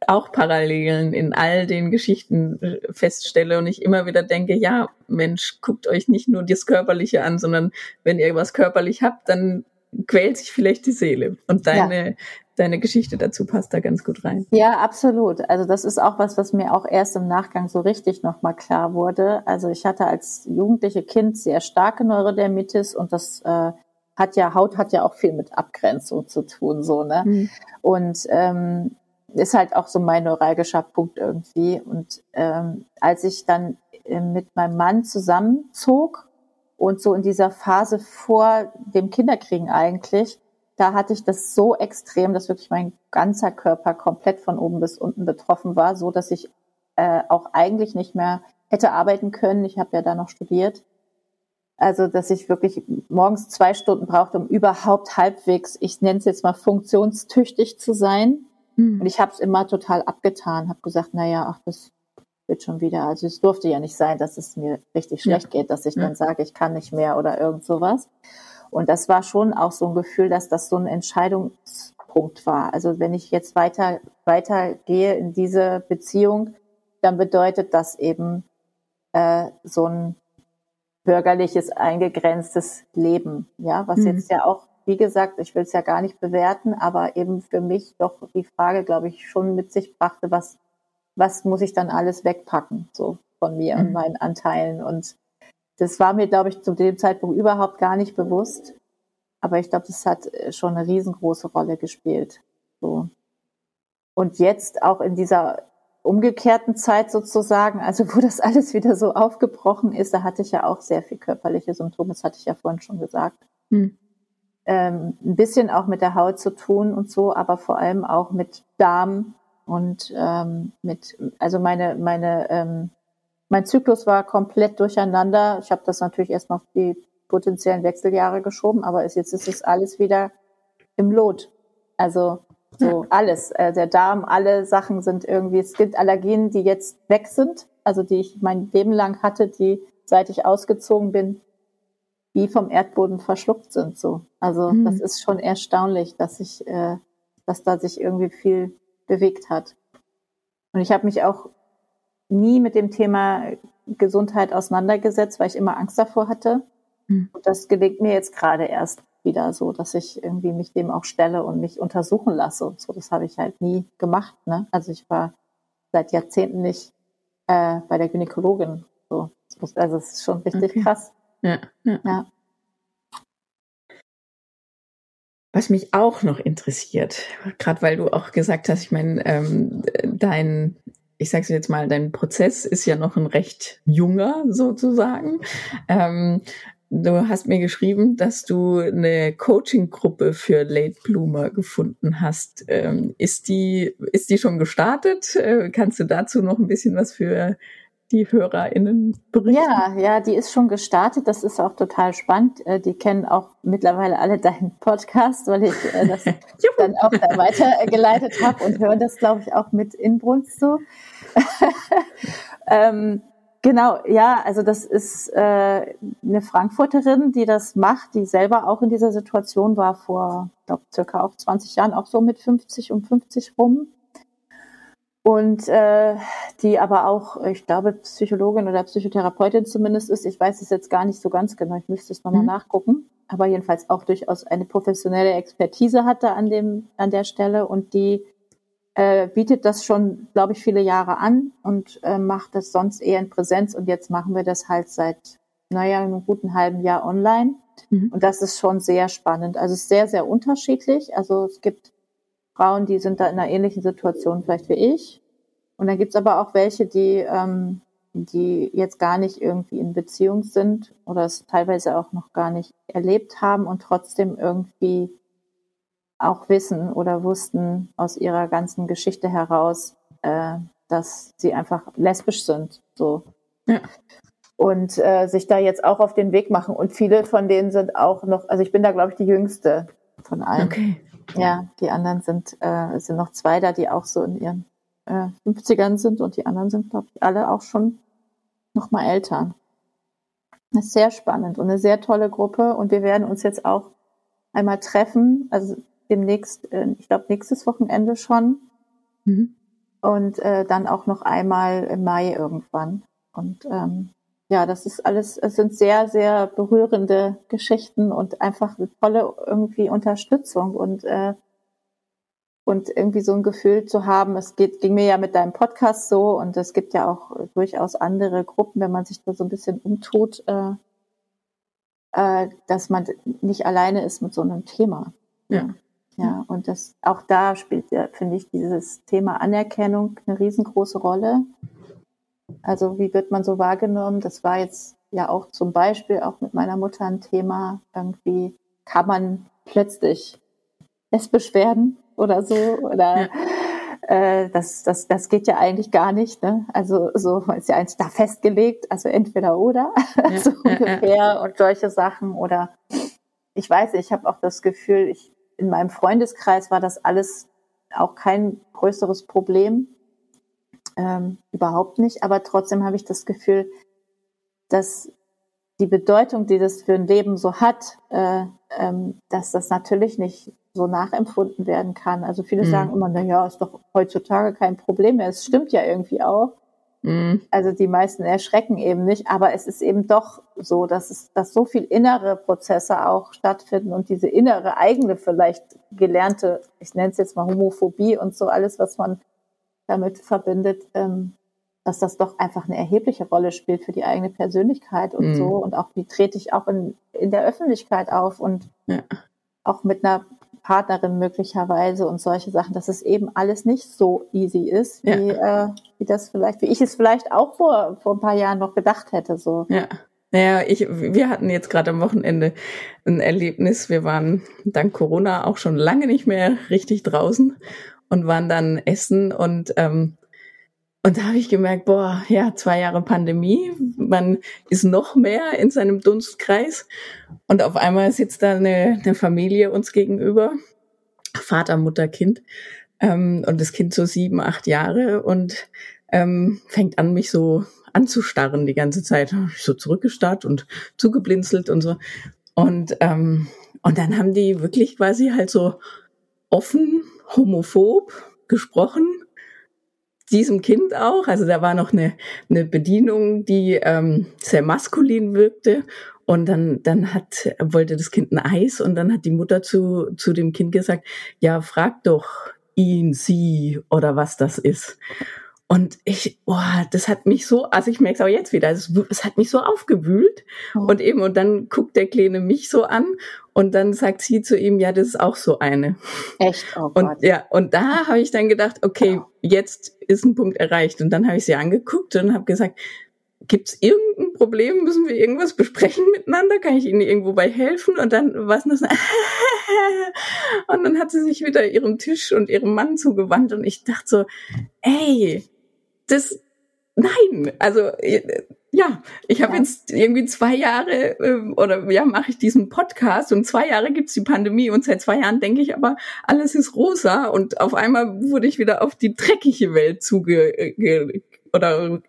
auch Parallelen in all den Geschichten äh, feststelle und ich immer wieder denke, ja, Mensch, guckt euch nicht nur das Körperliche an, sondern wenn ihr was körperlich habt, dann quält sich vielleicht die Seele. Und deine, ja. deine Geschichte dazu passt da ganz gut rein. Ja, absolut. Also das ist auch was, was mir auch erst im Nachgang so richtig nochmal klar wurde. Also ich hatte als jugendliche Kind sehr starke Neurodermitis und das äh, hat ja, Haut hat ja auch viel mit Abgrenzung zu tun, so, ne? Mhm. Und ähm, ist halt auch so mein neuralgischer Punkt irgendwie. Und ähm, als ich dann äh, mit meinem Mann zusammenzog und so in dieser Phase vor dem Kinderkriegen eigentlich, da hatte ich das so extrem, dass wirklich mein ganzer Körper komplett von oben bis unten betroffen war, so dass ich äh, auch eigentlich nicht mehr hätte arbeiten können. Ich habe ja da noch studiert. Also, dass ich wirklich morgens zwei Stunden brauchte, um überhaupt halbwegs, ich nenne es jetzt mal funktionstüchtig zu sein. Mhm. Und ich habe es immer total abgetan, habe gesagt, na ja, ach, das wird schon wieder. Also es durfte ja nicht sein, dass es mir richtig schlecht ja. geht, dass ich ja. dann sage, ich kann nicht mehr oder irgend sowas. Und das war schon auch so ein Gefühl, dass das so ein Entscheidungspunkt war. Also wenn ich jetzt weiter, weiter gehe in diese Beziehung, dann bedeutet das eben äh, so ein bürgerliches, eingegrenztes Leben, ja, was mhm. jetzt ja auch wie gesagt, ich will es ja gar nicht bewerten, aber eben für mich doch die Frage, glaube ich, schon mit sich brachte, was, was muss ich dann alles wegpacken, so von mir mhm. und meinen Anteilen. Und das war mir, glaube ich, zu dem Zeitpunkt überhaupt gar nicht bewusst. Aber ich glaube, das hat äh, schon eine riesengroße Rolle gespielt. So. Und jetzt auch in dieser umgekehrten Zeit sozusagen, also wo das alles wieder so aufgebrochen ist, da hatte ich ja auch sehr viel körperliche Symptome, das hatte ich ja vorhin schon gesagt. Mhm ähm, ein bisschen auch mit der Haut zu tun und so, aber vor allem auch mit Darm und ähm, mit, also meine, meine, ähm, mein Zyklus war komplett durcheinander. Ich habe das natürlich erst noch die potenziellen Wechseljahre geschoben, aber ist, jetzt ist es alles wieder im Lot. Also so alles. Äh, der Darm, alle Sachen sind irgendwie, es gibt Allergien, die jetzt weg sind, also die ich mein Leben lang hatte, die seit ich ausgezogen bin, wie vom Erdboden verschluckt sind. So, also mhm. das ist schon erstaunlich, dass ich, äh, dass da sich irgendwie viel bewegt hat. Und ich habe mich auch nie mit dem Thema Gesundheit auseinandergesetzt, weil ich immer Angst davor hatte. Mhm. Und das gelingt mir jetzt gerade erst wieder so, dass ich irgendwie mich dem auch stelle und mich untersuchen lasse und so. Das habe ich halt nie gemacht. Ne? Also ich war seit Jahrzehnten nicht äh, bei der Gynäkologin. So. Also es ist schon richtig okay. krass. Ja, ja. ja. Was mich auch noch interessiert, gerade weil du auch gesagt hast, ich meine, ähm, dein, ich sag's jetzt mal, dein Prozess ist ja noch ein recht junger sozusagen. Ähm, du hast mir geschrieben, dass du eine Coaching-Gruppe für Late Bloomer gefunden hast. Ähm, ist die, ist die schon gestartet? Äh, kannst du dazu noch ein bisschen was für die HörerInnen berichten? Ja, ja, die ist schon gestartet. Das ist auch total spannend. Äh, die kennen auch mittlerweile alle deinen Podcast, weil ich äh, das dann auch da weitergeleitet habe und hören das, glaube ich, auch mit Inbrunst so. ähm, genau, ja, also das ist äh, eine Frankfurterin, die das macht, die selber auch in dieser Situation war vor, glaube circa auch 20 Jahren, auch so mit 50 um 50 rum und äh, die aber auch, ich glaube, Psychologin oder Psychotherapeutin zumindest ist. Ich weiß es jetzt gar nicht so ganz genau, ich müsste es nochmal mhm. nachgucken. Aber jedenfalls auch durchaus eine professionelle Expertise hatte an dem an der Stelle und die äh, bietet das schon, glaube ich, viele Jahre an und äh, macht das sonst eher in Präsenz und jetzt machen wir das halt seit, naja, einem guten halben Jahr online. Mhm. Und das ist schon sehr spannend. Also es ist sehr, sehr unterschiedlich. Also es gibt Frauen, die sind da in einer ähnlichen Situation vielleicht wie ich. Und dann gibt's aber auch welche, die, ähm, die jetzt gar nicht irgendwie in Beziehung sind oder es teilweise auch noch gar nicht erlebt haben und trotzdem irgendwie auch wissen oder wussten aus ihrer ganzen Geschichte heraus, äh, dass sie einfach lesbisch sind. So. Ja. Und äh, sich da jetzt auch auf den Weg machen. Und viele von denen sind auch noch, also ich bin da, glaube ich, die jüngste von allen. Okay. Ja, die anderen sind, äh, sind noch zwei da, die auch so in ihren äh, 50ern sind und die anderen sind, glaube ich, alle auch schon noch mal älter. Das ist sehr spannend und eine sehr tolle Gruppe und wir werden uns jetzt auch einmal treffen, also demnächst, äh, ich glaube nächstes Wochenende schon mhm. und äh, dann auch noch einmal im Mai irgendwann und ähm, ja, das ist alles, es sind sehr, sehr berührende Geschichten und einfach eine tolle irgendwie Unterstützung und äh, und irgendwie so ein Gefühl zu haben, es geht, ging mir ja mit deinem Podcast so und es gibt ja auch durchaus andere Gruppen, wenn man sich da so ein bisschen umtut, äh, äh, dass man nicht alleine ist mit so einem Thema. Ja. Ja, und das auch da spielt ja, finde ich, dieses Thema Anerkennung eine riesengroße Rolle. Also wie wird man so wahrgenommen? Das war jetzt ja auch zum Beispiel auch mit meiner Mutter ein Thema. Irgendwie kann man plötzlich lesbisch werden oder so oder ja. äh, das, das, das geht ja eigentlich gar nicht. Ne? Also so ist ja eigentlich da festgelegt, also entweder oder ja, so ungefähr und solche Sachen oder ich weiß, ich habe auch das Gefühl, ich in meinem Freundeskreis war das alles auch kein größeres Problem ähm, überhaupt nicht. Aber trotzdem habe ich das Gefühl, dass die Bedeutung, die das für ein Leben so hat, äh, ähm, dass das natürlich nicht so nachempfunden werden kann. Also viele mhm. sagen immer, na ja, ist doch heutzutage kein Problem mehr. Es stimmt ja irgendwie auch. Mhm. Also die meisten erschrecken eben nicht, aber es ist eben doch so, dass es, dass so viel innere Prozesse auch stattfinden und diese innere eigene vielleicht gelernte, ich nenne es jetzt mal Homophobie und so alles, was man damit verbindet, ähm, dass das doch einfach eine erhebliche Rolle spielt für die eigene Persönlichkeit und mhm. so. Und auch wie trete ich auch in, in der Öffentlichkeit auf und ja. auch mit einer Partnerin möglicherweise und solche Sachen, dass es eben alles nicht so easy ist, wie, ja. äh, wie das vielleicht, wie ich es vielleicht auch vor, vor ein paar Jahren noch gedacht hätte. So. Ja. Naja, ich, wir hatten jetzt gerade am Wochenende ein Erlebnis. Wir waren dank Corona auch schon lange nicht mehr richtig draußen und waren dann essen und ähm, und da habe ich gemerkt, boah, ja, zwei Jahre Pandemie, man ist noch mehr in seinem Dunstkreis und auf einmal sitzt da eine, eine Familie uns gegenüber, Vater, Mutter, Kind ähm, und das Kind so sieben, acht Jahre und ähm, fängt an, mich so anzustarren die ganze Zeit. So zurückgestarrt und zugeblinzelt und so. Und, ähm, und dann haben die wirklich quasi halt so offen homophob gesprochen, diesem Kind auch. Also da war noch eine, eine Bedienung, die ähm, sehr maskulin wirkte. Und dann, dann hat, wollte das Kind ein Eis und dann hat die Mutter zu, zu dem Kind gesagt, ja, frag doch ihn, sie oder was das ist. Und ich, boah, das hat mich so, also ich merke es auch jetzt wieder, es, es hat mich so aufgewühlt. Oh. Und eben, und dann guckt der Kleine mich so an und dann sagt sie zu ihm, ja, das ist auch so eine. Echt? Oh und ja, und da habe ich dann gedacht, okay, jetzt ist ein Punkt erreicht. Und dann habe ich sie angeguckt und habe gesagt, gibt's irgendein Problem? Müssen wir irgendwas besprechen miteinander? Kann ich Ihnen irgendwo bei helfen? Und dann was das? und dann hat sie sich wieder ihrem Tisch und ihrem Mann zugewandt und ich dachte so, ey, das, nein, also äh, ja, ich habe ja. jetzt irgendwie zwei Jahre äh, oder ja, mache ich diesen Podcast und zwei Jahre gibt's die Pandemie und seit zwei Jahren denke ich aber, alles ist rosa und auf einmal wurde ich wieder auf die dreckige Welt zuge oder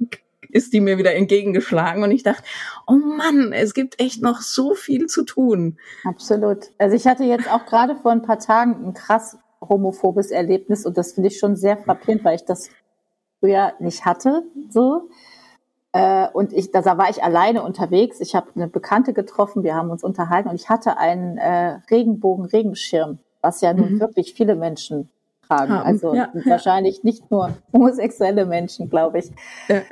ist die mir wieder entgegengeschlagen und ich dachte, oh Mann, es gibt echt noch so viel zu tun. Absolut. Also ich hatte jetzt auch gerade vor ein paar Tagen ein krass homophobes Erlebnis und das finde ich schon sehr frappierend, weil ich das früher nicht hatte, so. Äh, und ich, da war ich alleine unterwegs. Ich habe eine Bekannte getroffen, wir haben uns unterhalten und ich hatte einen äh, Regenbogen-Regenschirm, was ja nun mhm. wirklich viele Menschen tragen. Haben. Also ja, wahrscheinlich ja. nicht nur homosexuelle Menschen, glaube ich. Ja.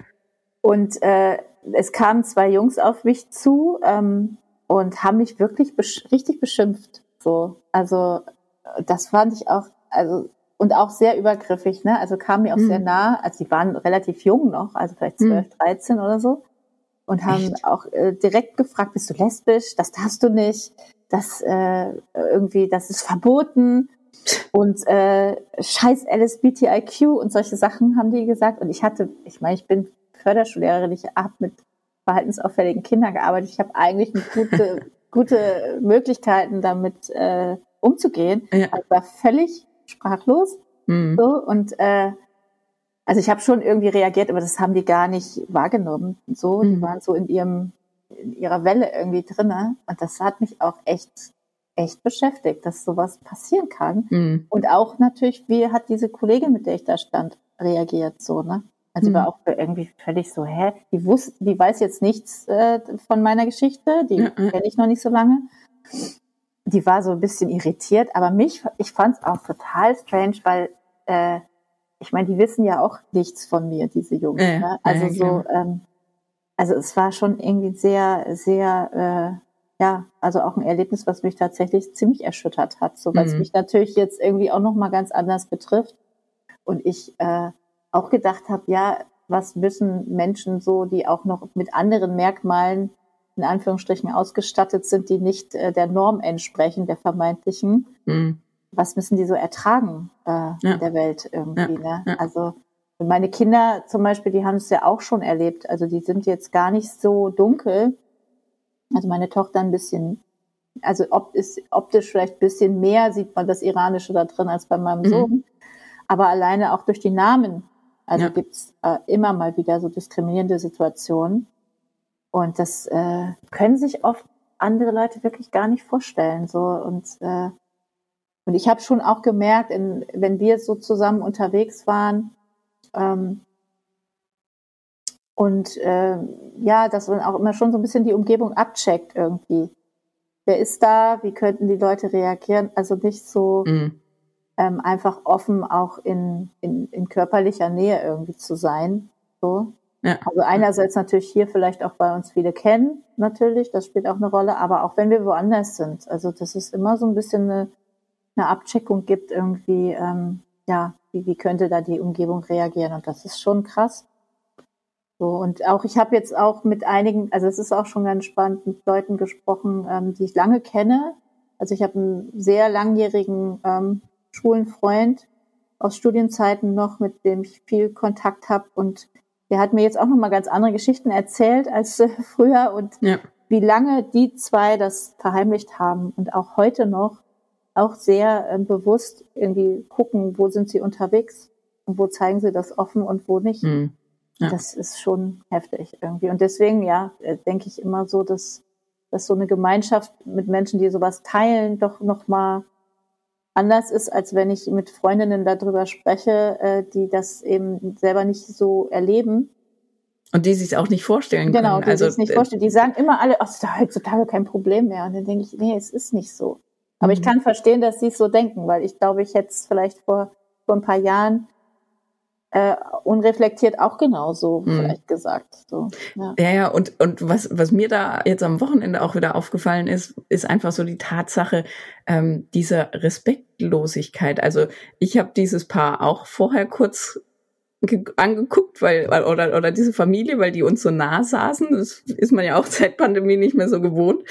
Und äh, es kamen zwei Jungs auf mich zu ähm, und haben mich wirklich besch richtig beschimpft. So, also das fand ich auch, also und auch sehr übergriffig, ne? Also kam mir auch mhm. sehr nah. Also die waren relativ jung noch, also vielleicht 12, mhm. 13 oder so. Und haben Echt? auch äh, direkt gefragt, bist du lesbisch? Das darfst du nicht. Das äh, irgendwie, das ist verboten. Und äh, scheiß LSBTIQ und solche Sachen haben die gesagt. Und ich hatte, ich meine, ich bin Förderschullehrerin, ich habe mit verhaltensauffälligen Kindern gearbeitet. Ich habe eigentlich gute, gute Möglichkeiten, damit äh, umzugehen. Ja. war völlig sprachlos. Mhm. So, und äh, also ich habe schon irgendwie reagiert, aber das haben die gar nicht wahrgenommen. So, mhm. die waren so in ihrem in ihrer Welle irgendwie drinne und das hat mich auch echt echt beschäftigt, dass sowas passieren kann. Mhm. Und auch natürlich, wie hat diese Kollegin, mit der ich da stand, reagiert so, ne? Also mhm. war auch irgendwie völlig so, hä, die wusste, die weiß jetzt nichts äh, von meiner Geschichte, die ja, kenne ich noch nicht so lange die war so ein bisschen irritiert, aber mich, ich fand es auch total strange, weil äh, ich meine, die wissen ja auch nichts von mir, diese Jungs. Ja, ne? Also ja, so, ähm, also es war schon irgendwie sehr, sehr, äh, ja, also auch ein Erlebnis, was mich tatsächlich ziemlich erschüttert hat, so weil es mhm. mich natürlich jetzt irgendwie auch noch mal ganz anders betrifft und ich äh, auch gedacht habe, ja, was müssen Menschen so, die auch noch mit anderen Merkmalen in Anführungsstrichen ausgestattet sind, die nicht äh, der Norm entsprechen, der vermeintlichen. Mhm. Was müssen die so ertragen äh, ja. in der Welt irgendwie? Ja. Ne? Ja. Also meine Kinder zum Beispiel, die haben es ja auch schon erlebt. Also die sind jetzt gar nicht so dunkel. Also meine Tochter ein bisschen, also ob, ist optisch vielleicht ein bisschen mehr sieht man das Iranische da drin als bei meinem mhm. Sohn. Aber alleine auch durch die Namen. Also gibt's äh, immer mal wieder so diskriminierende Situationen. Und das äh, können sich oft andere Leute wirklich gar nicht vorstellen. So und äh, und ich habe schon auch gemerkt, in, wenn wir so zusammen unterwegs waren ähm, und äh, ja, dass man auch immer schon so ein bisschen die Umgebung abcheckt irgendwie. Wer ist da? Wie könnten die Leute reagieren? Also nicht so mhm. ähm, einfach offen auch in, in, in körperlicher Nähe irgendwie zu sein. So. Also einerseits natürlich hier vielleicht auch bei uns viele kennen, natürlich, das spielt auch eine Rolle, aber auch wenn wir woanders sind. Also dass es immer so ein bisschen eine, eine Abcheckung gibt, irgendwie, ähm, ja, wie, wie könnte da die Umgebung reagieren? Und das ist schon krass. So, und auch ich habe jetzt auch mit einigen, also es ist auch schon ganz spannend, mit Leuten gesprochen, ähm, die ich lange kenne. Also ich habe einen sehr langjährigen ähm, Schulenfreund aus Studienzeiten noch, mit dem ich viel Kontakt habe und der hat mir jetzt auch nochmal ganz andere Geschichten erzählt als äh, früher und ja. wie lange die zwei das verheimlicht haben und auch heute noch auch sehr äh, bewusst irgendwie gucken, wo sind sie unterwegs und wo zeigen sie das offen und wo nicht. Mhm. Ja. Das ist schon heftig irgendwie. Und deswegen, ja, äh, denke ich immer so, dass, dass so eine Gemeinschaft mit Menschen, die sowas teilen, doch nochmal anders ist, als wenn ich mit Freundinnen darüber spreche, äh, die das eben selber nicht so erleben. Und die sich auch nicht vorstellen genau, können. Genau, die also, sich nicht vorstellen. Die sagen immer alle, ach, ist da heutzutage kein Problem mehr. Und dann denke ich, nee, es ist nicht so. Aber mhm. ich kann verstehen, dass sie es so denken, weil ich glaube, ich hätte es vielleicht vor, vor ein paar Jahren äh, unreflektiert auch genauso mhm. vielleicht gesagt. So, ja. ja, ja, und, und was, was mir da jetzt am Wochenende auch wieder aufgefallen ist, ist einfach so die Tatsache ähm, dieser Respektlosigkeit. Also ich habe dieses Paar auch vorher kurz angeguckt, weil, weil oder oder diese Familie, weil die uns so nah saßen. Das ist man ja auch seit Pandemie nicht mehr so gewohnt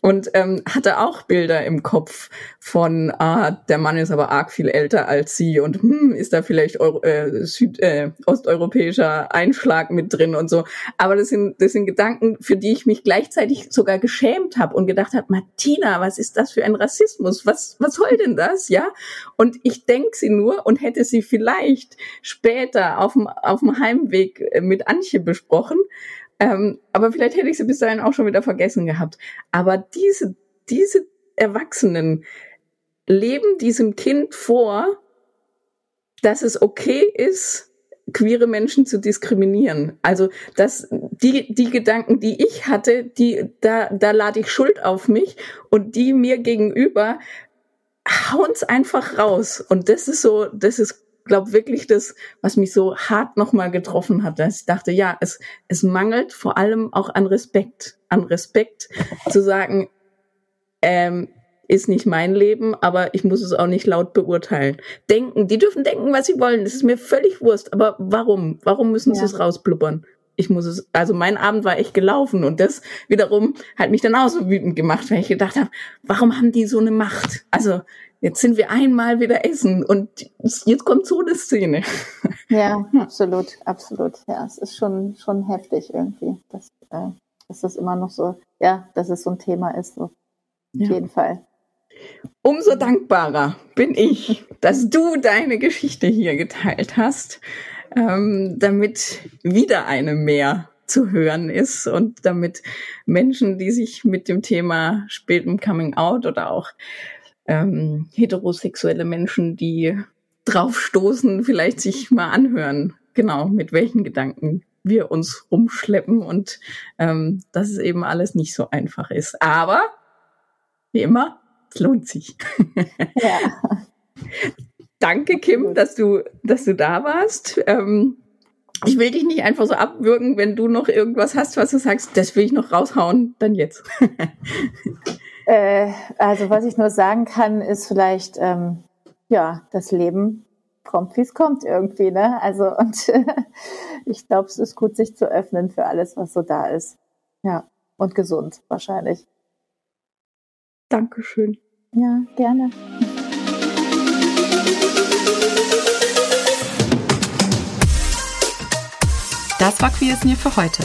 und ähm, hatte auch Bilder im Kopf von, ah, der Mann ist aber arg viel älter als sie und hm, ist da vielleicht Euro, äh, Süd, äh, osteuropäischer Einschlag mit drin und so. Aber das sind das sind Gedanken, für die ich mich gleichzeitig sogar geschämt habe und gedacht habe, Martina, was ist das für ein Rassismus? Was was soll denn das, ja? Und ich denke sie nur und hätte sie vielleicht später auf dem auf dem Heimweg äh, mit Antje besprochen ähm, aber vielleicht hätte ich sie bis dahin auch schon wieder vergessen gehabt. Aber diese, diese Erwachsenen leben diesem Kind vor, dass es okay ist, queere Menschen zu diskriminieren. Also dass die die Gedanken, die ich hatte, die da da lade ich Schuld auf mich und die mir gegenüber hauen's einfach raus und das ist so, das ist glaube wirklich das, was mich so hart nochmal getroffen hat, dass ich dachte, ja, es, es mangelt vor allem auch an Respekt, an Respekt zu sagen, ähm, ist nicht mein Leben, aber ich muss es auch nicht laut beurteilen. Denken, die dürfen denken, was sie wollen, das ist mir völlig Wurst, aber warum? Warum müssen sie ja. es rausblubbern? Ich muss es, also mein Abend war echt gelaufen und das wiederum hat mich dann auch so wütend gemacht, weil ich gedacht habe, warum haben die so eine Macht? Also jetzt sind wir einmal wieder essen und jetzt kommt so eine Szene. Ja, absolut, absolut. Ja, es ist schon, schon heftig irgendwie, dass, äh, dass das immer noch so, ja, dass es so ein Thema ist, so. Auf ja. jeden Fall. Umso dankbarer bin ich, dass du deine Geschichte hier geteilt hast, ähm, damit wieder eine mehr zu hören ist und damit Menschen, die sich mit dem Thema spätem Coming Out oder auch ähm, heterosexuelle Menschen, die draufstoßen, vielleicht sich mal anhören, genau, mit welchen Gedanken wir uns rumschleppen und ähm, dass es eben alles nicht so einfach ist. Aber wie immer, es lohnt sich. Ja. Danke, Kim, dass du, dass du da warst. Ähm, ich will dich nicht einfach so abwürgen, wenn du noch irgendwas hast, was du sagst, das will ich noch raushauen, dann jetzt. Äh, also was ich nur sagen kann, ist vielleicht, ähm, ja, das Leben kommt, wie es kommt irgendwie, ne? Also und äh, ich glaube, es ist gut, sich zu öffnen für alles, was so da ist. Ja, und gesund wahrscheinlich. Dankeschön. Ja, gerne. Das war Queer Near für heute.